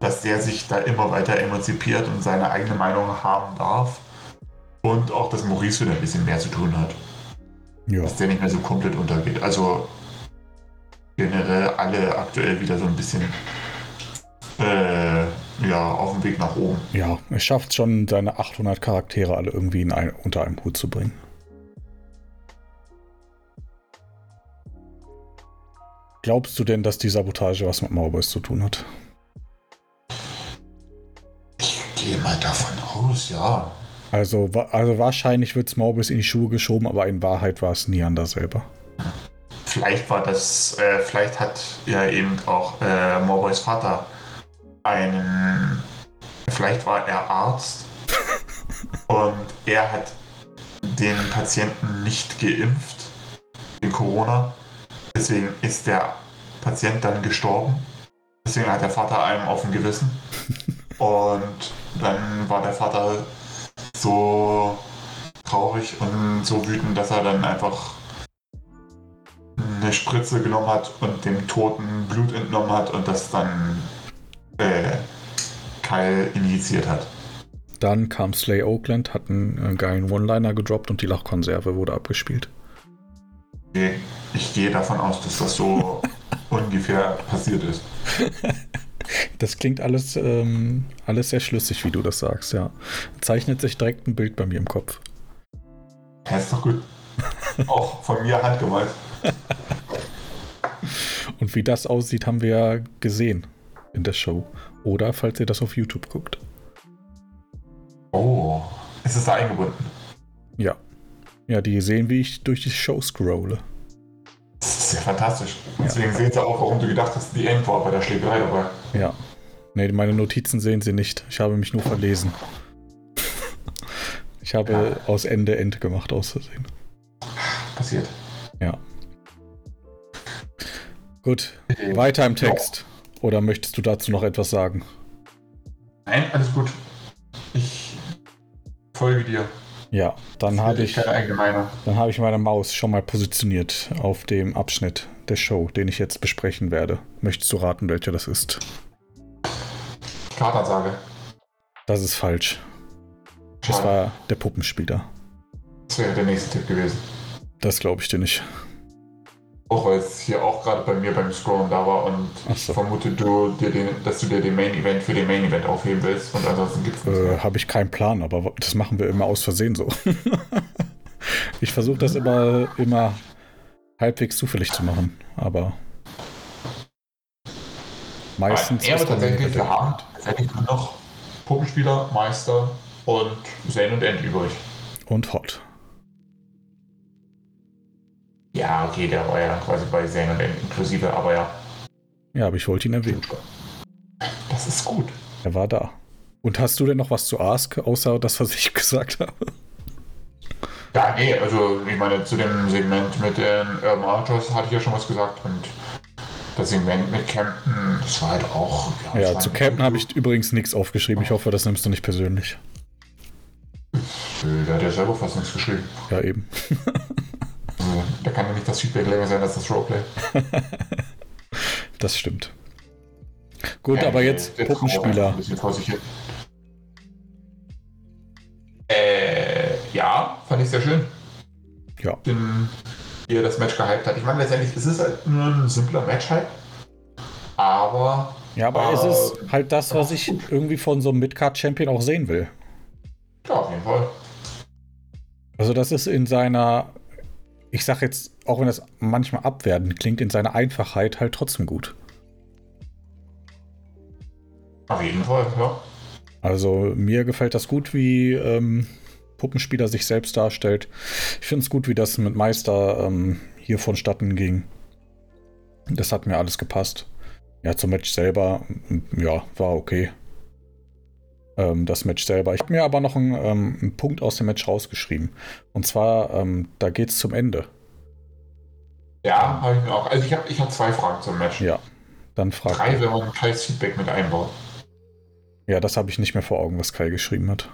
dass der sich da immer weiter emanzipiert und seine eigene Meinung haben darf und auch, dass Maurice wieder ein bisschen mehr zu tun hat. Ja. Dass der nicht mehr so komplett untergeht. Also generell alle aktuell wieder so ein bisschen äh, ja, auf dem Weg nach oben. Ja, er schafft schon, seine 800 Charaktere alle irgendwie in ein, unter einem Hut zu bringen. Glaubst du denn, dass die Sabotage was mit Mauerboys zu tun hat? Ich gehe mal davon aus, ja. Also, also wahrscheinlich wird Morbus in die Schuhe geschoben, aber in Wahrheit war es Niander selber. Vielleicht war das, äh, vielleicht hat ja eben auch äh, Morboys Vater einen, vielleicht war er Arzt und er hat den Patienten nicht geimpft, in Corona. Deswegen ist der Patient dann gestorben. Deswegen hat der Vater einem auf dem Gewissen. Und dann war der Vater so traurig und so wütend, dass er dann einfach eine Spritze genommen hat und dem Toten Blut entnommen hat und das dann äh, Kyle injiziert hat. Dann kam Slay Oakland, hat einen äh, geilen One-Liner gedroppt und die Lachkonserve wurde abgespielt. Ich gehe davon aus, dass das so ungefähr passiert ist. Das klingt alles, ähm, alles sehr schlüssig, wie du das sagst, ja. Zeichnet sich direkt ein Bild bei mir im Kopf. Ja, ist doch gut. Auch von mir handgemalt. Und wie das aussieht, haben wir ja gesehen in der Show. Oder falls ihr das auf YouTube guckt. Oh, ist es da eingebunden? Ja. Ja, die sehen, wie ich durch die Show scrolle. Das ist ja fantastisch. Deswegen ja. seht ihr auch, warum du gedacht hast, die End war bei der Schlägerei dabei. Ja. Ne, meine Notizen sehen sie nicht. Ich habe mich nur verlesen. Ich habe ja. aus Ende End gemacht, aus Versehen. Passiert. Ja. Gut, weiter im Text. Oder möchtest du dazu noch etwas sagen? Nein, alles gut. Ich folge dir. Ja, dann habe ich, dann habe ich meine Maus schon mal positioniert auf dem Abschnitt der Show, den ich jetzt besprechen werde. Möchtest du raten, welcher das ist? Kartansage. Das ist falsch. Das war der Puppenspieler. Das wäre der nächste Tipp gewesen. Das glaube ich dir nicht. Auch weil es hier auch gerade bei mir beim Scrollen da war und so. ich vermute, du, dir den, dass du dir den Main Event für den Main Event aufheben willst und ansonsten gibt es äh, Habe ich keinen Plan, aber das machen wir immer aus Versehen so. ich versuche das immer, immer halbwegs zufällig zu machen, aber meistens. Aber tatsächlich, wir haben tatsächlich nur noch Puppenspieler, Meister und Zane und End übrig. Und Hot. Ja, okay, der war ja quasi bei Zane und End inklusive, aber ja. Ja, aber ich wollte ihn erwähnen. Das ist gut. Er war da. Und hast du denn noch was zu Ask, außer das, was ich gesagt habe? Ja, nee, also ich meine, zu dem Segment mit den Urban Archers hatte ich ja schon was gesagt und das Segment mit Campen, das war halt auch. Ja, ja zu Campen habe ich übrigens nichts aufgeschrieben. Ich hoffe, das nimmst du nicht persönlich. Der hat ja selber fast nichts geschrieben. Ja, eben. also, da kann ja nicht das Feedback länger sein als das Roleplay. das stimmt. Gut, aber jetzt Puppenspieler. Äh, ja, fand ich sehr schön. Ja. Den, wie er das Match gehypt hat. Ich meine, letztendlich ist es halt nur ein simpler Match-Hype. Aber. Ja, aber äh, es ist halt das, was ich irgendwie von so einem Midcard-Champion auch sehen will. Ja, auf jeden Fall. Also, das ist in seiner. Ich sag jetzt, auch wenn das manchmal abwertend klingt, in seiner Einfachheit halt trotzdem gut. Auf jeden Fall, ja. Also mir gefällt das gut, wie ähm, Puppenspieler sich selbst darstellt. Ich finde es gut, wie das mit Meister ähm, hier vonstatten ging. Das hat mir alles gepasst. Ja, zum Match selber, ja, war okay. Ähm, das Match selber. Ich habe mir aber noch einen, ähm, einen, Punkt aus dem Match rausgeschrieben. Und zwar, ähm, da geht es zum Ende. Ja, habe ich mir auch. Also ich habe ich hab zwei Fragen zum Match. Ja, dann frag. Drei, wenn man Kais Feedback mit einbaut. Ja, das habe ich nicht mehr vor Augen, was Kai geschrieben hat.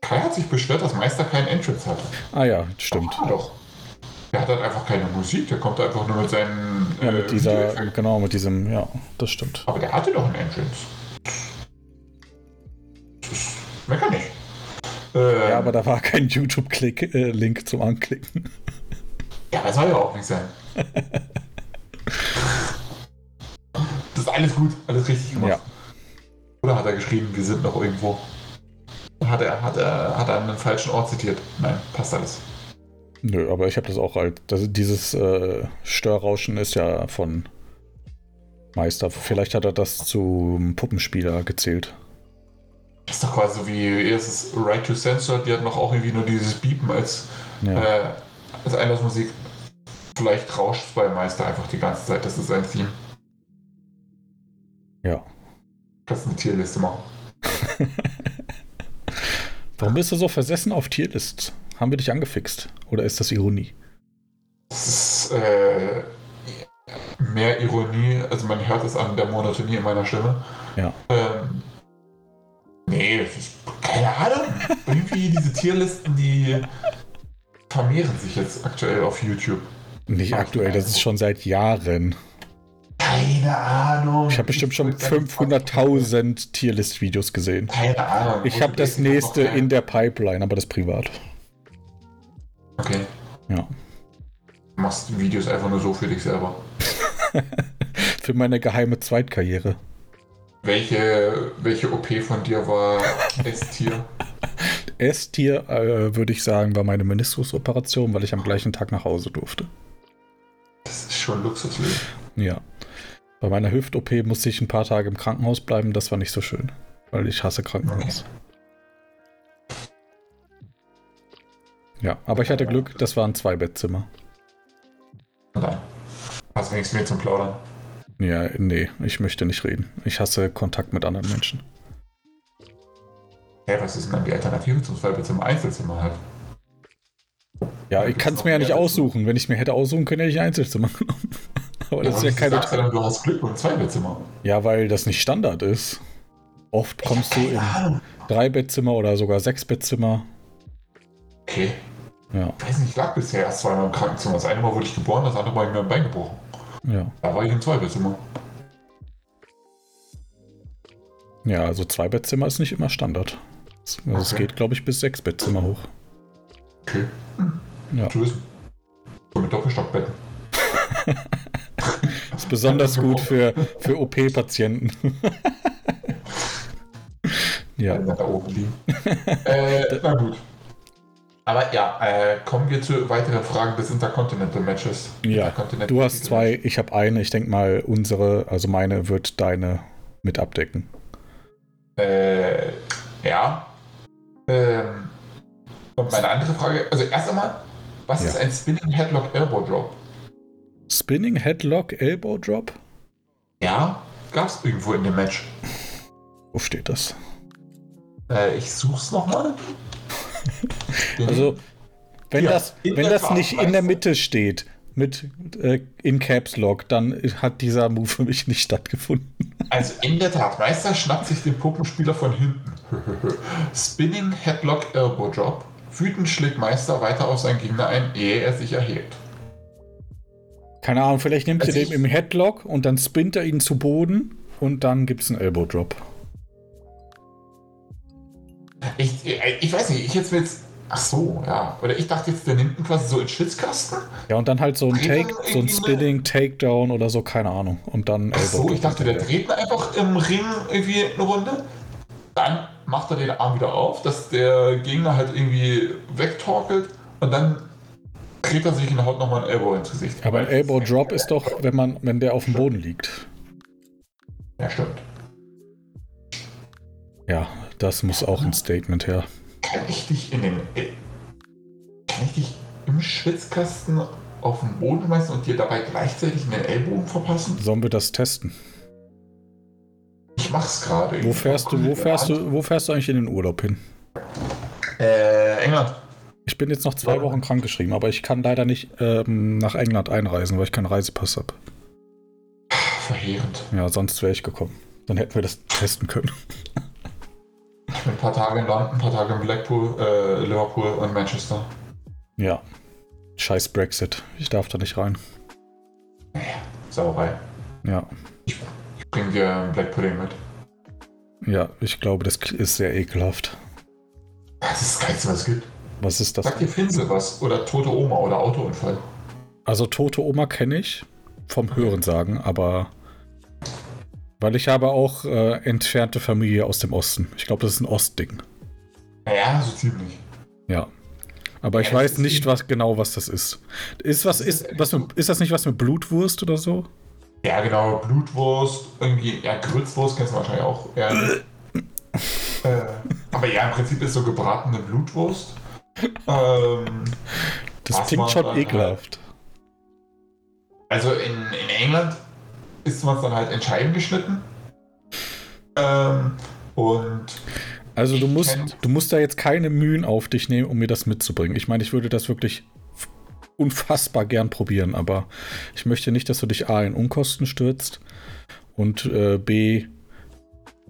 Kai hat sich beschwert, dass Meister keinen Entrance hatte. Ah ja, stimmt. Ach, doch. Der hat halt einfach keine Musik, der kommt einfach nur mit seinen. Ja, mit äh, dieser, genau, mit diesem, ja, das stimmt. Aber der hatte doch einen Entrance. Das mecker nicht. Ähm, ja, aber da war kein YouTube-Link äh, zum Anklicken. Ja, das soll ja auch nicht sein. das ist alles gut, alles richtig gemacht. Ja. Oder hat er geschrieben, wir sind noch irgendwo? Hat er, hat er, hat er einen falschen Ort zitiert? Nein, passt alles. Nö, aber ich habe das auch halt. Das, dieses äh, Störrauschen ist ja von Meister. Vielleicht hat er das zum Puppenspieler gezählt. Das ist doch quasi so wie erstes Right to Censor, die hat noch auch irgendwie nur dieses Biepen als, ja. äh, als Einlassmusik. Vielleicht rauscht es bei Meister einfach die ganze Zeit, das ist sein Theme. Ja. Kannst eine Tierliste machen. Warum bist du so versessen auf Tierlists? Haben wir dich angefixt? Oder ist das Ironie? Das ist äh, mehr Ironie, also man hört es an der Monotonie in meiner Stimme. Ja. Ähm, nee, ist, keine Ahnung. Irgendwie diese Tierlisten, die vermehren sich jetzt aktuell auf YouTube. Nicht aktuell, das ist schon seit Jahren. Keine Ahnung. Ich habe bestimmt schon 500.000 Tierlist-Videos gesehen. Keine Ahnung. Ich habe das nächste in der Pipeline, aber das privat. Okay. Ja. Du machst Videos einfach nur so für dich selber. für meine geheime Zweitkarriere. Welche, welche OP von dir war S-Tier? S-Tier, äh, würde ich sagen, war meine Meniskusoperation, weil ich am gleichen Tag nach Hause durfte. Das ist schon Luxusleben. Ja. Bei meiner Hüft-OP musste ich ein paar Tage im Krankenhaus bleiben. Das war nicht so schön, weil ich hasse Krankenhaus. Ja, aber ich hatte Glück, das waren zwei Bettzimmer. Nein. Hast du nichts mehr zum Plaudern? Ja, nee, ich möchte nicht reden. Ich hasse Kontakt mit anderen Menschen. Hä, was ist denn dann die Alternative zum Zweibettzimmer? Einzelzimmer halt. Ja, ich kann es mir ja nicht aussuchen. Wenn ich mir hätte aussuchen können, hätte ich ein Einzelzimmer genommen. Aber das ja, ist ja keine. Sagst du, dann, du hast Glück und zwei Bettzimmer. Ja, weil das nicht Standard ist. Oft kommst du in drei Bettzimmer oder sogar sechs Bettzimmer. Okay. Ja. Ich weiß nicht, ich lag bisher erst zweimal im Krankenzimmer. Das eine Mal wurde ich geboren, das andere Mal ich mir ein Bein gebrochen. Ja. Da war ich in zwei Bettzimmer. Ja, also zwei Bettzimmer ist nicht immer Standard. Also okay. es geht, glaube ich, bis sechs Bettzimmer hoch. Okay. Hm. Ja. Tschüss. So mit Doppelstockbetten. ist besonders gut für, für OP-Patienten. ja. Da oben liegen. äh, na gut. Aber ja, äh, kommen wir zu weiteren Fragen des Intercontinental Matches. Ja, Intercontinental du hast zwei, ich habe eine. Ich denke mal, unsere, also meine, wird deine mit abdecken. Äh, ja. Ähm, und meine andere Frage, also erst einmal, was ja. ist ein Spinning Headlock Elbow Drop? Spinning Headlock Elbow Drop? Ja, gab es irgendwo in dem Match. Wo steht das? Äh, ich such's nochmal. Also, wenn ja, das, wenn das nicht in der Mitte steht, mit äh, in Caps Lock, dann hat dieser Move für mich nicht stattgefunden. Also in der Tat, Meister schnappt sich den Puppenspieler von hinten. Spinning Headlock Elbow Drop. Wütend schlägt Meister weiter auf seinen Gegner ein, ehe er sich erhebt. Keine Ahnung, vielleicht nimmt Also sie den im Headlock und dann spinnt er ihn zu Boden und dann gibt es einen Elbow Drop. Ich, ich, weiß nicht, ich jetzt will jetzt. Ach so, ja. Oder ich dachte jetzt, der nimmt ihn quasi so in Schwitzkasten. Ja, und dann halt so ein Take, so ein Spinning, Takedown oder so, keine Ahnung. Und dann Ach so, ich dachte, der dreht einfach im Ring irgendwie eine Runde. Dann macht er den Arm wieder auf, dass der Gegner halt irgendwie wegtorkelt und dann dreht er sich und haut nochmal ein Elbow ins Gesicht. Aber ein Elbow Drop ist doch, wenn man, wenn der auf dem Boden liegt. Ja, stimmt. Ja, das muss auch ein Statement her. Kann ich dich in den. Kann ich dich im Schwitzkasten auf den Boden schmeißen und dir dabei gleichzeitig einen Ellbogen verpassen? Sollen wir das testen? Ich mach's gerade. Wo fährst du, wo fährst du, wo fährst du eigentlich in den Urlaub hin? Äh, England. Ich bin jetzt noch zwei Wochen krankgeschrieben, aber ich kann leider nicht ähm, nach England einreisen, weil ich keinen Reisepass habe. Verheerend. Ja, sonst wäre ich gekommen. Dann hätten wir das testen können. Ich bin ein paar Tage in London, ein paar Tage in Blackpool, äh, Liverpool und Manchester. Ja. Scheiß Brexit. Ich darf da nicht rein. Sauerei. Ja. Ich bring dir Black Pudding mit. Ja, ich glaube, das ist sehr ekelhaft. Das ist das Geilste, was es gibt. Was ist das? Sag dir Pinsel was oder tote Oma oder Autounfall. Also tote Oma kenne ich vom Hörensagen, aber weil ich habe auch äh, entfernte Familie aus dem Osten. Ich glaube, das ist ein Ostding. Ja, so ziemlich. Ja. Aber ich Ja, weiß das ist nicht was genau, was das ist. Ist was ist was mit, ist das nicht was mit Blutwurst oder so? Ja, genau, Blutwurst, irgendwie, ja, Grützwurst kennst du wahrscheinlich auch. Ja, äh, aber ja, im Prinzip ist so gebratene Blutwurst. Ähm, Das klingt schon ekelhaft. also in, in England ist man dann halt entscheidend geschnitten. Ähm, und Also du musst du musst da jetzt keine Mühen auf dich nehmen, um mir das mitzubringen. Ich meine, ich würde das wirklich unfassbar gern probieren, aber ich möchte nicht, dass du dich A in Unkosten stürzt und äh, B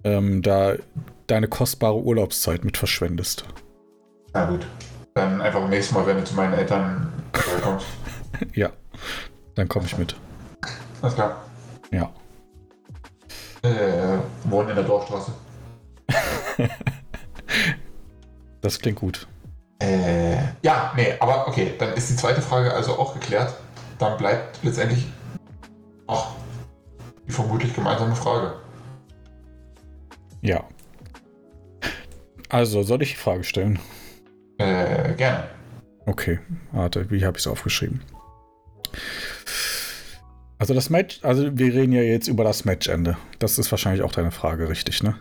ähm, da deine kostbare Urlaubszeit mit verschwendest. na gut, dann einfach nächstes Mal, wenn du zu meinen Eltern kommst. Ja, dann komme ich mit. Alles klar. Ja. Äh, wohnen in der Dorfstraße. Das klingt gut. Äh, ja, nee, aber okay, dann ist die zweite Frage also auch geklärt. Dann bleibt letztendlich auch die vermutlich gemeinsame Frage. Ja. Also, soll ich die Frage stellen? Äh, gerne. Okay, warte, wie habe ich es aufgeschrieben? Also das Match, also wir reden ja jetzt über das Matchende. Das ist wahrscheinlich auch deine Frage, richtig, ne?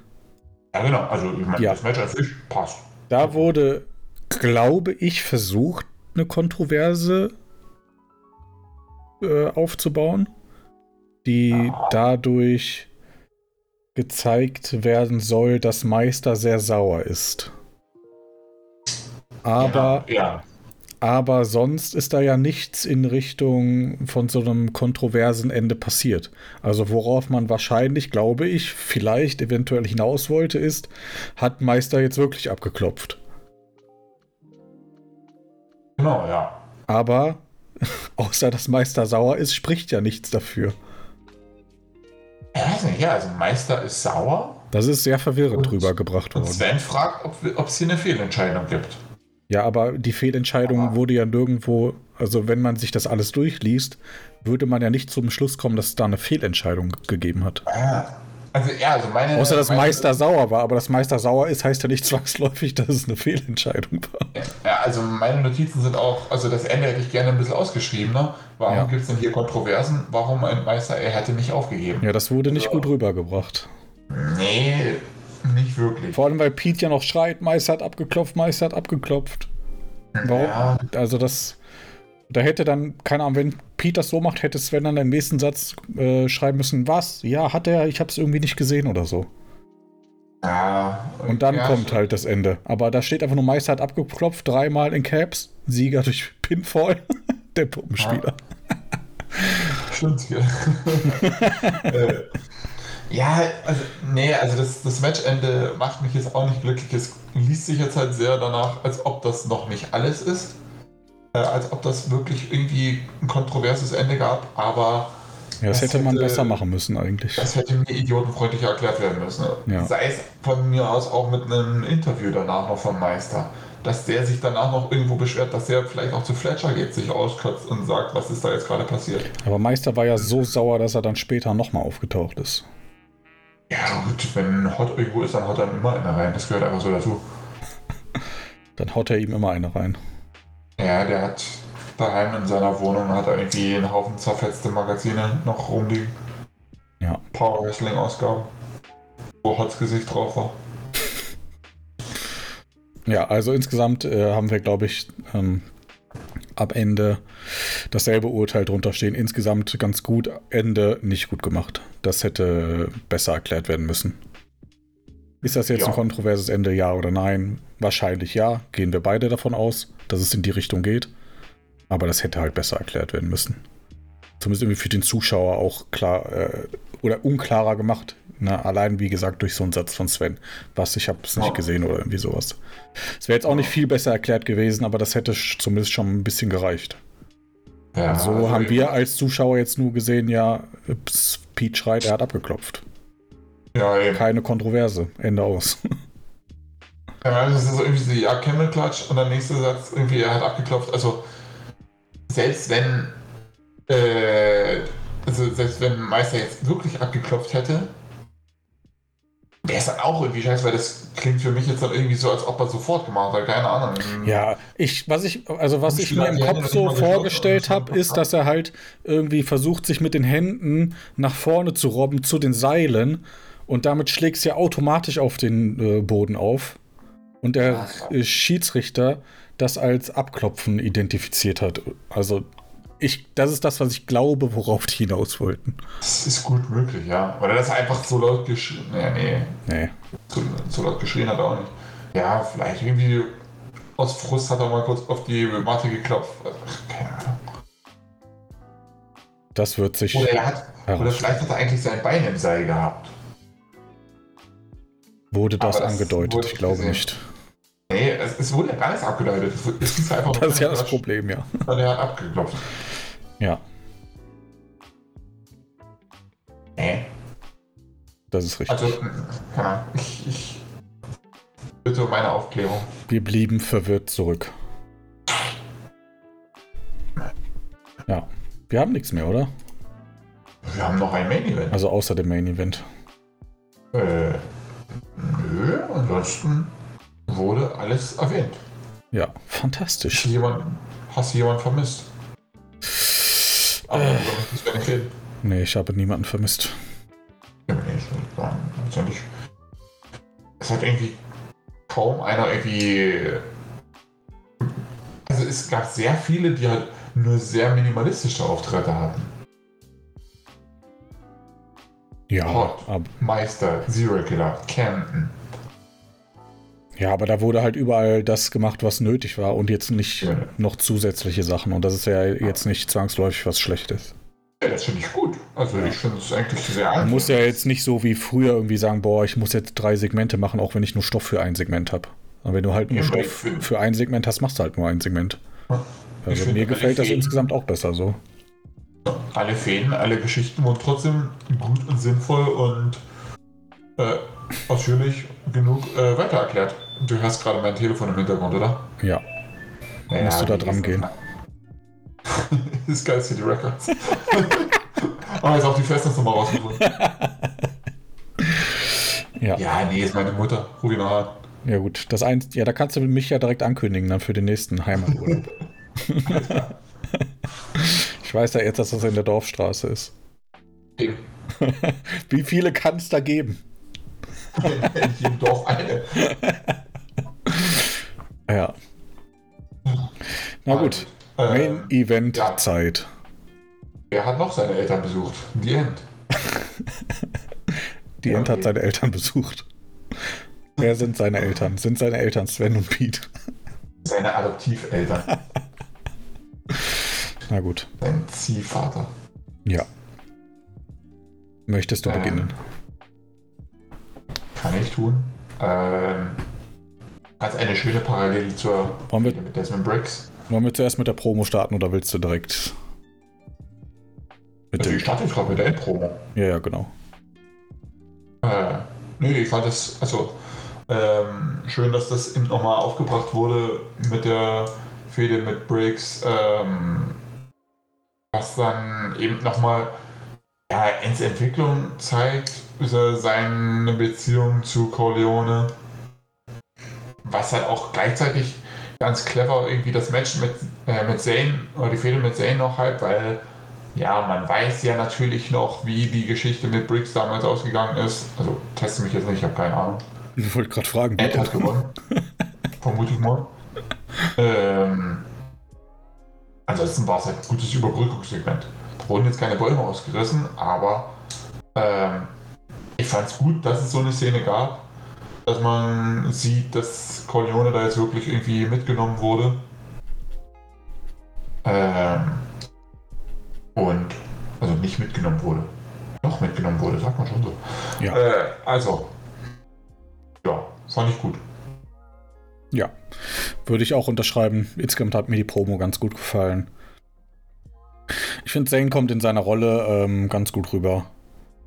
Ja, genau. Also, ich meine, Ja. das Match als ich passt. Da wurde, glaube ich, versucht, eine Kontroverse äh, aufzubauen, die dadurch gezeigt werden soll, dass Meister sehr sauer ist. Aber Ja, ja. Aber sonst ist da ja nichts in Richtung von so einem kontroversen Ende passiert. Also worauf man wahrscheinlich, glaube ich, vielleicht eventuell hinaus wollte, ist, hat Meister jetzt wirklich abgeklopft. genau, ja. Aber außer dass Meister sauer ist, spricht ja nichts dafür. Ich weiß nicht, ja, also Meister ist sauer Das ist sehr verwirrend Und- rübergebracht und worden. Sven fragt, ob es hier eine Fehlentscheidung gibt. Ja, aber die Fehlentscheidung Aber- wurde ja nirgendwo, also wenn man sich das alles durchliest, würde man ja nicht zum Schluss kommen, dass es da eine Fehlentscheidung gegeben hat. Ah, Also, ja, also meine. Außer dass meine, Meister sauer war, aber dass Meister sauer ist, heißt ja nicht zwangsläufig, dass es eine Fehlentscheidung war. Ja, also meine Notizen sind auch, also das Ende hätte ich gerne ein bisschen ausgeschrieben, ne? Warum Ja. gibt es denn hier Kontroversen? Warum ein Meister, er hätte nicht aufgegeben? Ja, das wurde nicht Ja. gut rübergebracht. Nee, nicht wirklich. Vor allem, weil Pete ja noch schreit, Meister hat abgeklopft, Meister hat abgeklopft. Warum? Ja, Also das, da hätte dann, keine Ahnung, wenn Pete das so macht, hätte Sven dann im nächsten Satz äh, schreiben müssen, was? Ja, hat er, ich habe es irgendwie nicht gesehen oder so. ja, Und dann ja, kommt halt das Ende. Aber da steht einfach nur, Meister hat abgeklopft, dreimal in Caps, Sieger durch Pinfall, der Puppenspieler. Stimmt, ja. ja, also, nee, also das, das Matchende macht mich jetzt auch nicht glücklich. Es liest sich jetzt halt sehr danach, als ob das noch nicht alles ist. äh, als ob das wirklich irgendwie ein kontroverses Ende gab, aber Ja, das, hätte man besser machen müssen eigentlich. das hätte mir idiotenfreundlicher erklärt werden müssen. Ja. Sei es von mir aus auch mit einem Interview danach noch vom Meister. Dass der sich danach noch irgendwo beschwert, dass der vielleicht auch zu Fletcher geht, sich auskotzt und sagt, was ist da jetzt gerade passiert. Aber Meister war ja so sauer, dass er dann später nochmal aufgetaucht ist. Ja gut, wenn Hot irgendwo ist, dann haut er immer einer rein. Das gehört einfach so dazu. Dann haut er ihm immer eine rein. Ja, der hat daheim in seiner Wohnung hat er irgendwie einen Haufen zerfetzte Magazine noch rumliegen. Ja. Power Wrestling Ausgaben. Wo Hots Gesicht drauf war. Ja, also insgesamt äh, haben wir, glaube ich, ähm, am Ende dasselbe Urteil drunter stehen. Insgesamt ganz gut, Ende nicht gut gemacht. Das hätte besser erklärt werden müssen. Ist das jetzt Ja. ein kontroverses Ende, ja oder nein? Wahrscheinlich ja. Gehen wir beide davon aus, dass es in die Richtung geht. Aber das hätte halt besser erklärt werden müssen. Zumindest irgendwie für den Zuschauer auch klar äh, oder unklarer gemacht. Ne? Allein, wie gesagt, durch so einen Satz von Sven. Was, ich habe es nicht Ja. gesehen oder irgendwie sowas. Es wäre jetzt auch nicht viel besser erklärt gewesen, aber das hätte zumindest schon ein bisschen gereicht. Ja, so also haben wir als Zuschauer jetzt nur gesehen, ja, ups, Pete schreit, er hat abgeklopft. Ja, eben. Keine Kontroverse. Ende aus. Ja, das ist irgendwie so, ja, Camel Clutch und der nächste Satz irgendwie, er hat abgeklopft. Also, selbst wenn, äh, also selbst wenn Meister jetzt wirklich abgeklopft hätte, wäre es dann auch irgendwie scheiße, weil das klingt für mich jetzt dann irgendwie so, als ob er sofort gemacht hat, keine Ahnung. Ja, ich, was ich, also was ich mir im Kopf so vorgestellt habe, ist, dass er halt irgendwie versucht, sich mit den Händen nach vorne zu robben zu den Seilen und damit schlägt es ja automatisch auf den äh, Boden auf. Und der Ach. Schiedsrichter das als Abklopfen identifiziert hat. Also ich, das ist das, was ich glaube, worauf die hinaus wollten. Das ist gut möglich, ja. Oder das einfach so laut geschrien, nee, nee, Nee. so, so laut geschrien hat er auch nicht. Ja, vielleicht irgendwie aus Frust hat er mal kurz auf die Matte geklopft. Ach, keine Ahnung. Das wird sich. Oder er hat, oder vielleicht hat er eigentlich sein Bein im Seil gehabt. Wurde das, das angedeutet? wurde Ich glaube gesehen. nicht. Nee, es, es wurde ja gar nichts abgedeutet. Es, es einfach Das ist ja das Problem, ja. weil Er hat abgeklopft. Ja, Nee. das ist richtig. Also, keine Ahnung. Ich, ich bitte um meine Aufklärung. Wir blieben verwirrt zurück. Ja, wir haben nichts mehr, oder? Wir haben noch ein Main Event. Also außer dem Main Event. Äh, nö, ansonsten wurde alles erwähnt. Ja, Hast fantastisch. du jemanden, hast du jemanden vermisst? Aber Äh. möchtest du ja nicht reden. Nee, ich habe niemanden vermisst. Es hat irgendwie kaum einer irgendwie. Also es gab sehr viele, die halt nur sehr minimalistische Auftritte hatten. Ja, Hot. Meister, Zero Killer, Camden. Ja, aber da wurde halt überall das gemacht, was nötig war und jetzt nicht Ja. noch zusätzliche Sachen. Und das ist ja jetzt nicht zwangsläufig was Schlechtes. Ja, das finde ich gut. Also ich finde es eigentlich sehr Man einfach. muss ja jetzt nicht so wie früher irgendwie sagen, boah, ich muss jetzt drei Segmente machen, auch wenn ich nur Stoff für ein Segment habe. Aber wenn du halt nur Ja, Stoff für ein Segment hast, machst du halt nur ein Segment. Ja. Also mir gefällt das Fäden- insgesamt auch besser so. Alle Fäden, alle Geschichten wurden trotzdem gut und sinnvoll und äh, ausführlich genug äh, weiter erklärt. Du hörst gerade mein Telefon im Hintergrund, oder? Ja, Ja, musst du da dran gehen. das ist geil, City Records. Aber jetzt auch die Festnetznummer rausgefunden. Ja. Ja, nee, ist meine Mutter. Ruf ihn an. Ja gut, das eins, ja, da kannst du mich ja direkt ankündigen dann für den nächsten Heimaturlaub. ich weiß ja jetzt, dass das in der Dorfstraße ist. In Wie viele kann es da geben? in jedem Dorf eine. Ja. Na gut, Ähm, Main Event ja. Zeit. Er hat noch seine Eltern besucht. Die End. Die Ja, Ent hat okay. seine Eltern besucht. Wer sind seine Eltern? Sind seine Eltern Sven und Pete? Seine Adoptiveltern. Na gut, Sein Ziehvater. ja. Möchtest du Ähm, beginnen? Kann ich tun. Ähm, als eine schöne Parallele zur Wollen wir- mit Desmond Briggs. Wollen wir zuerst mit der Promo starten oder willst du direkt mit also ich starte jetzt gerade mit der Endpromo. Ja, ja, genau. Äh, nee, ich fand es, also ähm, schön, dass das eben nochmal aufgebracht wurde mit der Fehde mit Briggs, ähm, was dann eben nochmal ja, ins Entwicklung zeigt, seine Beziehung zu Corleone, was halt auch gleichzeitig ganz clever irgendwie das Match mit, äh, mit Zane oder die Fehde mit Zane noch halt, weil ja, man weiß ja natürlich noch, wie die Geschichte mit Briggs damals ausgegangen ist. Also teste mich jetzt nicht, ich habe keine Ahnung. Ich wollte gerade fragen. Ed hat gewonnen. Vermute ich mal. Ähm, ansonsten war es halt ein gutes Überbrückungssegment. Da wurden jetzt keine Bäume ausgerissen, aber ähm, ich fand es gut, dass es so eine Szene gab, dass man sieht, dass Corleone da jetzt wirklich irgendwie mitgenommen wurde. Ähm, und also nicht mitgenommen wurde. Noch mitgenommen wurde, sagt man schon so. Ja. Äh, also, ja, fand ich gut. Ja, würde ich auch unterschreiben. Insgesamt hat mir die Promo ganz gut gefallen. Ich finde, Zane kommt in seiner Rolle ähm, ganz gut rüber.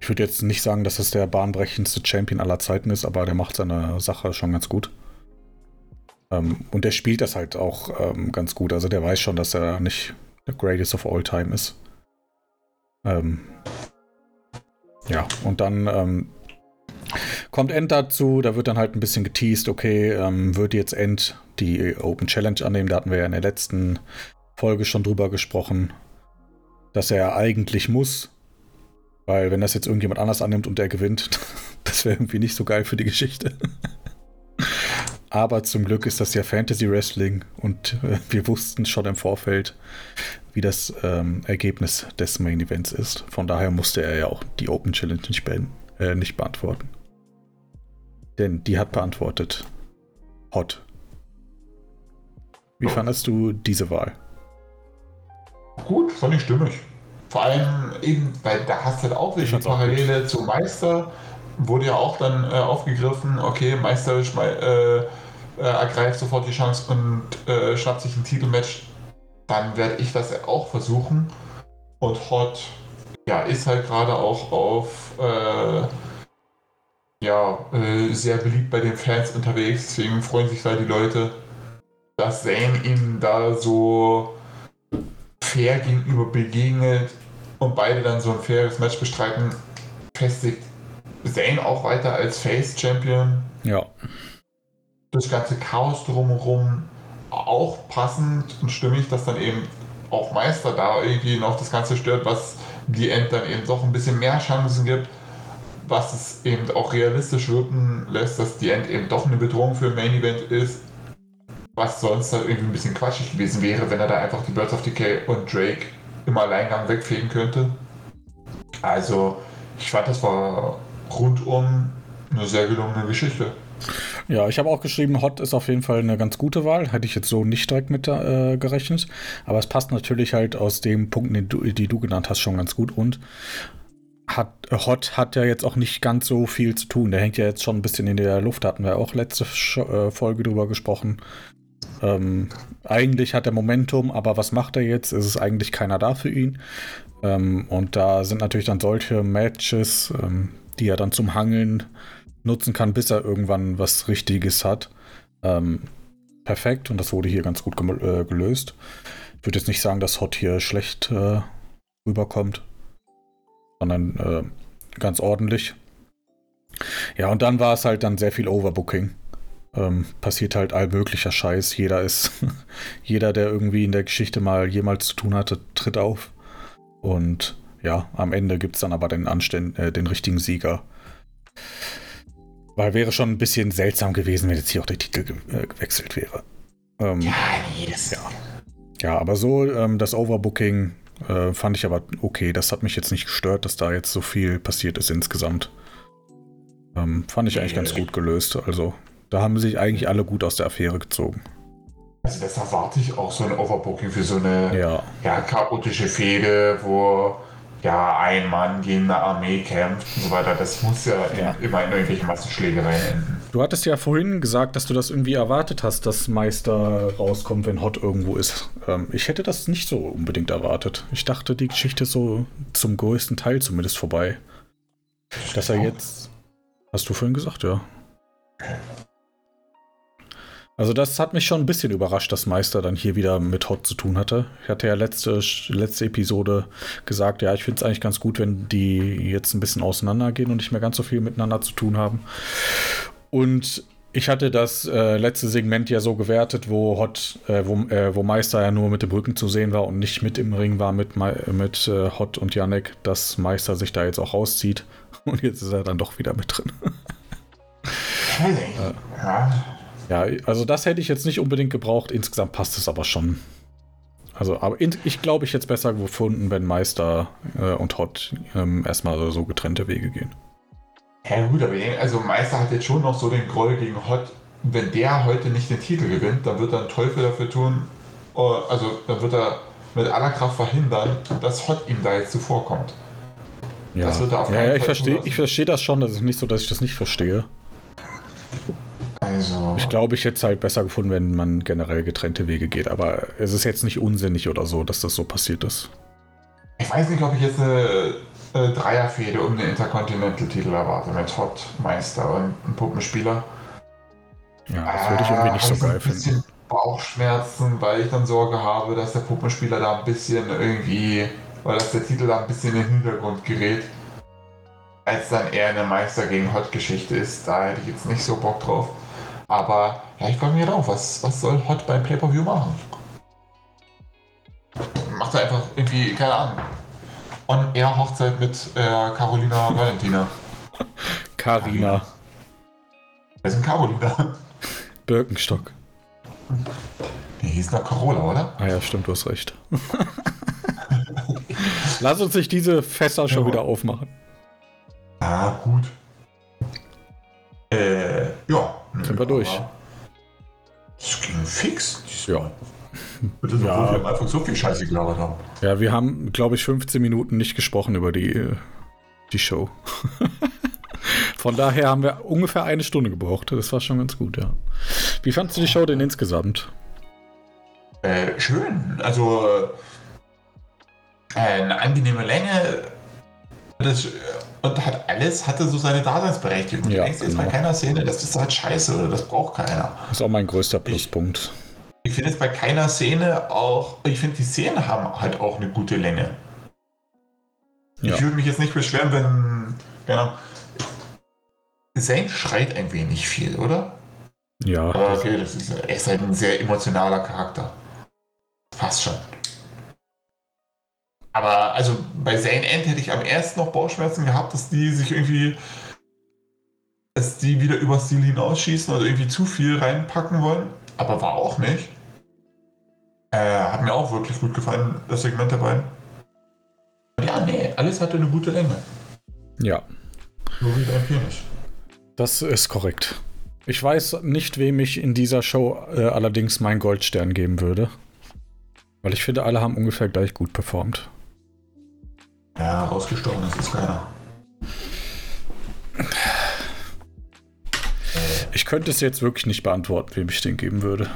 Ich würde jetzt nicht sagen, dass es der bahnbrechendste Champion aller Zeiten ist, aber der macht seine Sache schon ganz gut. Ähm, und der spielt das halt auch ähm, ganz gut. Also der weiß schon, dass er nicht der Greatest of All Time ist. Ähm, ja, und dann ähm, kommt End dazu, da wird dann halt ein bisschen geteased, okay, ähm, wird jetzt End die Open Challenge annehmen, da hatten wir ja in der letzten Folge schon drüber gesprochen, dass er eigentlich muss, weil wenn das jetzt irgendjemand anders annimmt und der gewinnt, das wäre irgendwie nicht so geil für die Geschichte. Aber zum Glück ist das ja Fantasy Wrestling und äh, wir wussten schon im Vorfeld, wie das ähm, Ergebnis des Main Events ist. Von daher musste er ja auch die Open Challenge nicht, be äh, nicht beantworten. Denn die hat beantwortet Hot. Wie fandest du diese Wahl? Gut, fand ich stimmig. Vor allem eben, weil da hast du halt auch wieder Parallele zum Meister. Wurde ja auch dann äh, aufgegriffen, okay, Meister äh, äh, ergreift sofort die Chance und äh, schnappt sich ein Titelmatch dann werde ich das auch versuchen. Und Hot ja, ist halt gerade auch auf äh, ja, äh, sehr beliebt bei den Fans unterwegs. Deswegen freuen sich da die Leute, dass Zane ihm da so fair gegenüber begegnet und beide dann so ein faires Match bestreiten, festigt Zane auch weiter als Face Champion. Ja. Das ganze Chaos drumherum auch passend und stimmig, dass dann eben auch Meister da irgendwie noch das Ganze stört, was die End dann eben doch ein bisschen mehr Chancen gibt, was es eben auch realistisch wirken lässt, dass die End eben doch eine Bedrohung für ein Main Event ist, was sonst halt irgendwie ein bisschen quatschig gewesen wäre, wenn er da einfach die Birds of Decay und Drake im Alleingang wegfegen könnte. Also, ich fand, das war rundum eine sehr gelungene Geschichte. Ja, ich habe auch geschrieben, Hot ist auf jeden Fall eine ganz gute Wahl. Hätte ich jetzt so nicht direkt mit äh, gerechnet. Aber es passt natürlich halt aus den Punkten, die du, die du genannt hast, schon ganz gut. Und hat, Hot hat ja jetzt auch nicht ganz so viel zu tun. Der hängt ja jetzt schon ein bisschen in der Luft. Hatten wir auch letzte äh, Folge drüber gesprochen. Ähm, eigentlich hat er Momentum, aber was macht er jetzt? Es ist eigentlich keiner da für ihn. Ähm, und da sind natürlich dann solche Matches, ähm, die er dann zum Hangeln nutzen kann, bis er irgendwann was Richtiges hat. Ähm, perfekt und das wurde hier ganz gut äh, gelöst. Ich würde jetzt nicht sagen, dass Hot hier schlecht äh, rüberkommt, sondern äh, ganz ordentlich. Ja, und dann war es halt dann sehr viel Overbooking. Ähm, passiert halt allmöglicher Scheiß. Jeder ist, jeder, der irgendwie in der Geschichte mal jemals zu tun hatte, tritt auf. Und ja, am Ende gibt es dann aber den, Anständ äh, den richtigen Sieger. Weil wäre schon ein bisschen seltsam gewesen, wenn jetzt hier auch der Titel ge äh, gewechselt wäre. Ähm, ja, das ja. Ja, aber so, ähm, das Overbooking äh, fand ich aber okay. Das hat mich jetzt nicht gestört, dass da jetzt so viel passiert ist insgesamt. Ähm, fand ich eigentlich ganz gut gelöst. Also, da haben sich eigentlich alle gut aus der Affäre gezogen. Also, das erwarte ich auch so ein Overbooking für so eine ja. ja, chaotische Fehde, wo ja, ein Mann gegen eine Armee kämpft und so weiter. Das muss ja, Ja. immer in irgendwelchen Massenschlägereien enden. Du hattest ja vorhin gesagt, dass du das irgendwie erwartet hast, dass Meister rauskommt, wenn Hot irgendwo ist. Ähm, ich hätte das nicht so unbedingt erwartet. Ich dachte, die Geschichte ist so zum größten Teil zumindest vorbei. Dass er jetzt. Hast du vorhin gesagt, ja. Also das hat mich schon ein bisschen überrascht, dass Meister dann hier wieder mit Hot zu tun hatte. Ich hatte ja letzte, letzte Episode gesagt, ja, ich finde es eigentlich ganz gut, wenn die jetzt ein bisschen auseinandergehen und nicht mehr ganz so viel miteinander zu tun haben. Und ich hatte das äh, letzte Segment ja so gewertet, wo Hot, äh, wo, äh, wo Meister ja nur mit dem Rücken zu sehen war und nicht mit im Ring war mit, mit äh, Hot und Yannick, dass Meister sich da jetzt auch rauszieht. Und jetzt ist er dann doch wieder mit drin. Ja. Ja, also das hätte ich jetzt nicht unbedingt gebraucht. Insgesamt passt es aber schon. Also, aber in, ich glaube, ich hätte es besser gefunden, wenn Meister äh, und Hot ähm, erstmal so getrennte Wege gehen. Ja gut, aber also Meister hat jetzt schon noch so den Groll gegen Hot. Wenn der heute nicht den Titel gewinnt, dann wird er einen Teufel dafür tun. äh, Also dann wird er mit aller Kraft verhindern, dass Hot ihm da jetzt zuvorkommt. Ja, Das wird er auf ja, ja ich verstehe ich versteh das schon. Das ist nicht so, dass ich das nicht verstehe. Also. Ich glaube, ich hätte es halt besser gefunden, wenn man generell getrennte Wege geht. Aber es ist jetzt nicht unsinnig oder so, dass das so passiert ist. Ich weiß nicht, ob ich jetzt eine äh, Dreierfehde um den Intercontinental-Titel erwarte mit Hot, Meister und einem Puppenspieler. Ja, das würde ich irgendwie nicht so Ah, hab geil ein bisschen finden. Bauchschmerzen, weil ich dann Sorge habe, dass der Puppenspieler da ein bisschen irgendwie, weil dass der Titel da ein bisschen in den Hintergrund gerät. Als dann eher eine Meister gegen Hot-Geschichte ist, da hätte ich jetzt nicht so Bock drauf. Aber ja, ich freue mich drauf. Was, was soll Hot beim Pay-Per-View machen? Macht er einfach irgendwie, keine Ahnung. On-Air-Hochzeit mit äh, Carolina Valentina. Carina Wer ist denn Carolina? Birkenstock. Die hieß noch Carola, oder? Ah ja, stimmt, du hast recht. Lass uns nicht diese Fässer schon Ja. wieder aufmachen. Ah, gut. Äh, ja. Sind wir durch. Das ging fix. Ja. Bitte so, Ja. wir am Anfang so viel Scheiße gelabert haben. Ja, wir haben, glaube ich, 15 Minuten nicht gesprochen über die, äh, die Show. Von daher haben wir ungefähr eine Stunde gebraucht. Das war schon ganz gut, ja. Wie fandest du die Show denn insgesamt? Äh, schön. Also, äh, eine angenehme Länge. Das, und hat alles hatte so seine Daseinsberechtigung. Ja, du denkst jetzt genau. bei keiner Szene, das ist halt scheiße oder das braucht keiner. Das ist auch mein größter Pluspunkt. Ich finde es bei keiner Szene auch, ich finde die Szenen haben halt auch eine gute Länge. Ja. Ich würde mich jetzt nicht beschweren, wenn, Ahnung, Zane schreit ein wenig viel, oder? Ja, Aber okay, das ist, er ist halt ein sehr emotionaler Charakter. Passt schon. Aber also bei Zane End hätte ich am ersten noch Bauchschmerzen gehabt, dass die sich irgendwie, dass die wieder übers Ziel hinausschießen oder irgendwie zu viel reinpacken wollen. Aber war auch nicht. Äh, hat mir auch wirklich gut gefallen, das Segment der beiden. Ja, nee, alles hatte eine gute Länge. ja, Nur wie beim Finish. das ist korrekt. Ich weiß nicht, wem ich in dieser Show äh, allerdings meinen Goldstern geben würde. Weil ich finde, alle haben ungefähr gleich gut performt. Ja, rausgestochen ist jetzt keiner. Ich könnte es jetzt wirklich nicht beantworten, wem ich den geben würde.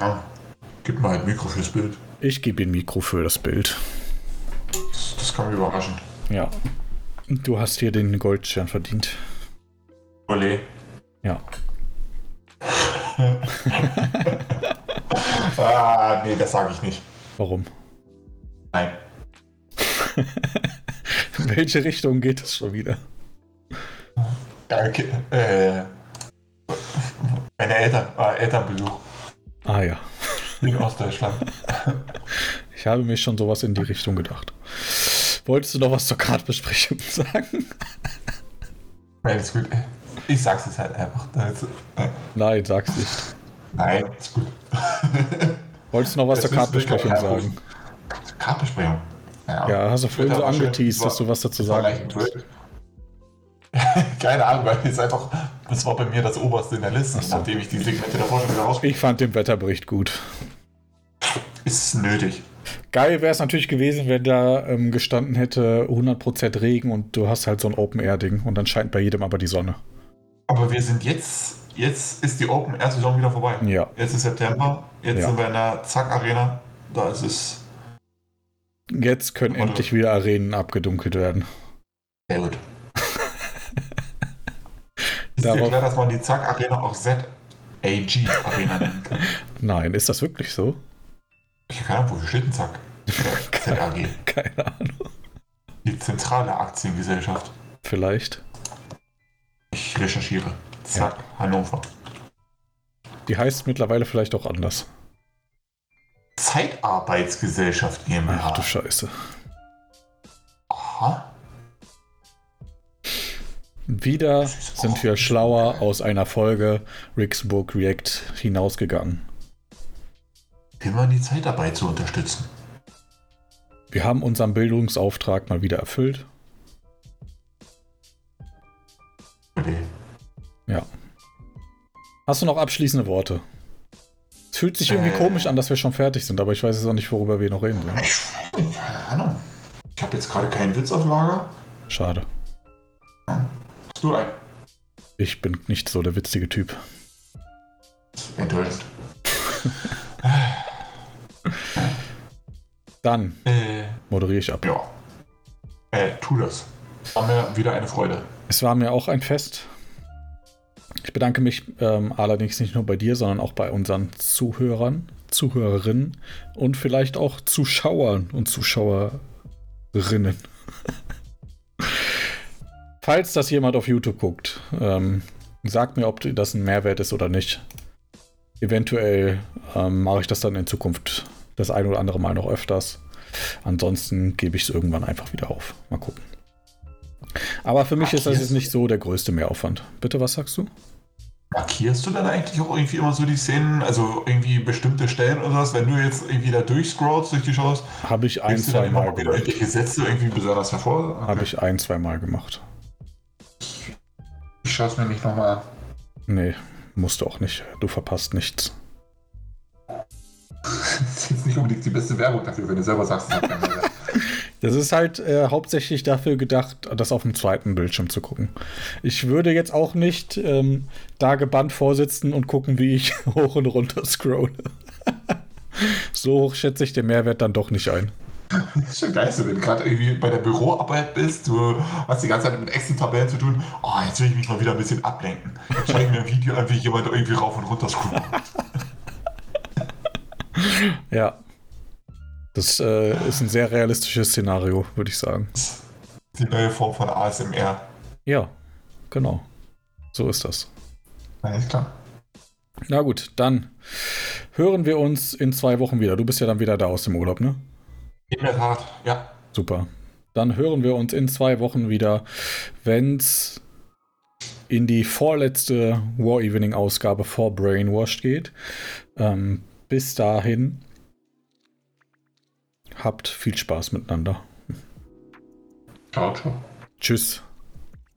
Ja, gib mal ein Mikro fürs Bild. Ich gebe ihm Mikro für das Bild. Das, das kann mich überraschen. Ja. Du hast hier den Goldstern verdient. Olé. Ja. Ah, nee, das sage ich nicht. Warum? Nein. In welche Richtung geht es schon wieder? Danke. Äh, meine Eltern, äh, Elternbesuch Ah ja. in Ostdeutschland. Ich habe mir schon sowas in die Richtung gedacht. Wolltest du noch was zur Kartbesprechung sagen? Nein, ist gut. Ich sag's jetzt halt einfach. Das, äh, Nein, sag's nicht. nein, ist gut. Wolltest du noch was Das zur Kartbesprechung sagen? Kartbesprechung. Ja, hast du vorhin so angeteased, dass du was dazu sagen wolltest. Keine Ahnung, weil es einfach, das war bei mir das oberste in der Liste, so. nachdem ich die Segmente davor schon wieder raus. Ich fand den Wetterbericht gut. ist nötig. Geil wäre es natürlich gewesen, wenn da ähm, gestanden hätte 100% Regen und du hast halt so ein Open-Air-Ding und dann scheint bei jedem aber die Sonne. Aber wir sind jetzt, jetzt ist die Open-Air-Saison wieder vorbei. Ja. Jetzt ist September, jetzt Ja. sind wir in der Zack-Arena. Da ist es Jetzt können Warte. endlich wieder Arenen abgedunkelt werden. sehr gut. ist dir Darauf- klar, dass man die Zack-Arena auch ZAG-Arena nennen kann? Nein, ist das wirklich so? Ich habe keine Ahnung, wofür steht denn Zack? ZAG. Keine Ahnung. Die zentrale Aktiengesellschaft. Vielleicht. Ich recherchiere. Zack, Hannover. Die heißt mittlerweile vielleicht auch anders. Zeitarbeitsgesellschaft GmbH. Ach du Scheiße. Aha. Wieder sind wir schlauer aus einer Folge Rick's Book React hinausgegangen. Immer die Zeitarbeit zu unterstützen. Wir haben unseren Bildungsauftrag mal wieder erfüllt. Okay. Ja. Hast du noch abschließende Worte? Es fühlt sich irgendwie Äh. komisch an, dass wir schon fertig sind, aber ich weiß jetzt auch nicht, worüber wir noch reden sollen. Ich, keine Ahnung. Ich habe jetzt gerade keinen Witz auf Lager. Schade. Hast du einen? Ich bin nicht so der witzige Typ. Enttäuschend. Dann Äh, moderiere ich ab. ja. Äh, tu das. War mir wieder eine Freude. Es war mir auch ein Fest. Ich bedanke mich ähm, allerdings nicht nur bei dir, sondern auch bei unseren Zuhörern, Zuhörerinnen und vielleicht auch Zuschauern und Zuschauerinnen. Falls das jemand auf YouTube guckt, ähm, sagt mir, ob das ein Mehrwert ist oder nicht. Eventuell ähm, mache ich das dann in Zukunft das ein oder andere Mal noch öfters. Ansonsten gebe ich es irgendwann einfach wieder auf. Mal gucken. Aber für mich ist das jetzt nicht so der größte Mehraufwand. Bitte, was sagst du? Markierst du dann eigentlich auch irgendwie immer so die Szenen, also irgendwie bestimmte Stellen oder was, wenn du jetzt irgendwie da durchscrollst durch die Shows, Habe ich ein, zwei Mal wieder gemacht. irgendwelche Sätze irgendwie besonders hervor? Okay. Habe ich ein, zwei Mal gemacht. Ich schaue es mir nicht nochmal an. Nee, musst du auch nicht. Du verpasst nichts. Das ist jetzt nicht unbedingt die beste Werbung dafür, wenn du selber sagst, es hat keinen Mehrwert. Das ist halt äh, hauptsächlich dafür gedacht, das auf dem zweiten Bildschirm zu gucken. Ich würde jetzt auch nicht ähm, da gebannt vorsitzen und gucken, wie ich hoch und runter scrolle. so hoch schätze ich den Mehrwert dann doch nicht ein. Das ist schon geil, so, wenn du gerade irgendwie bei der Büroarbeit bist, du hast die ganze Zeit mit Excel-Tabellen zu tun. Oh, jetzt will ich mich mal wieder ein bisschen ablenken. Dann schaue ich mir ein Video an, wie jemand irgendwie rauf und runter scrollt. Ja. Das äh, ist ein sehr realistisches Szenario, würde ich sagen. Die neue Form von ASMR. Ja, genau. So ist das. Alles klar. Na gut, dann hören wir uns in zwei Wochen wieder. Du bist ja dann wieder da aus dem Urlaub, ne? In der Tat, ja. Super. Dann hören wir uns in zwei Wochen wieder, wenn's in die vorletzte War Evening Ausgabe vor Brainwashed geht. Ähm, bis dahin habt viel Spaß miteinander. Ciao, ciao. Tschüss.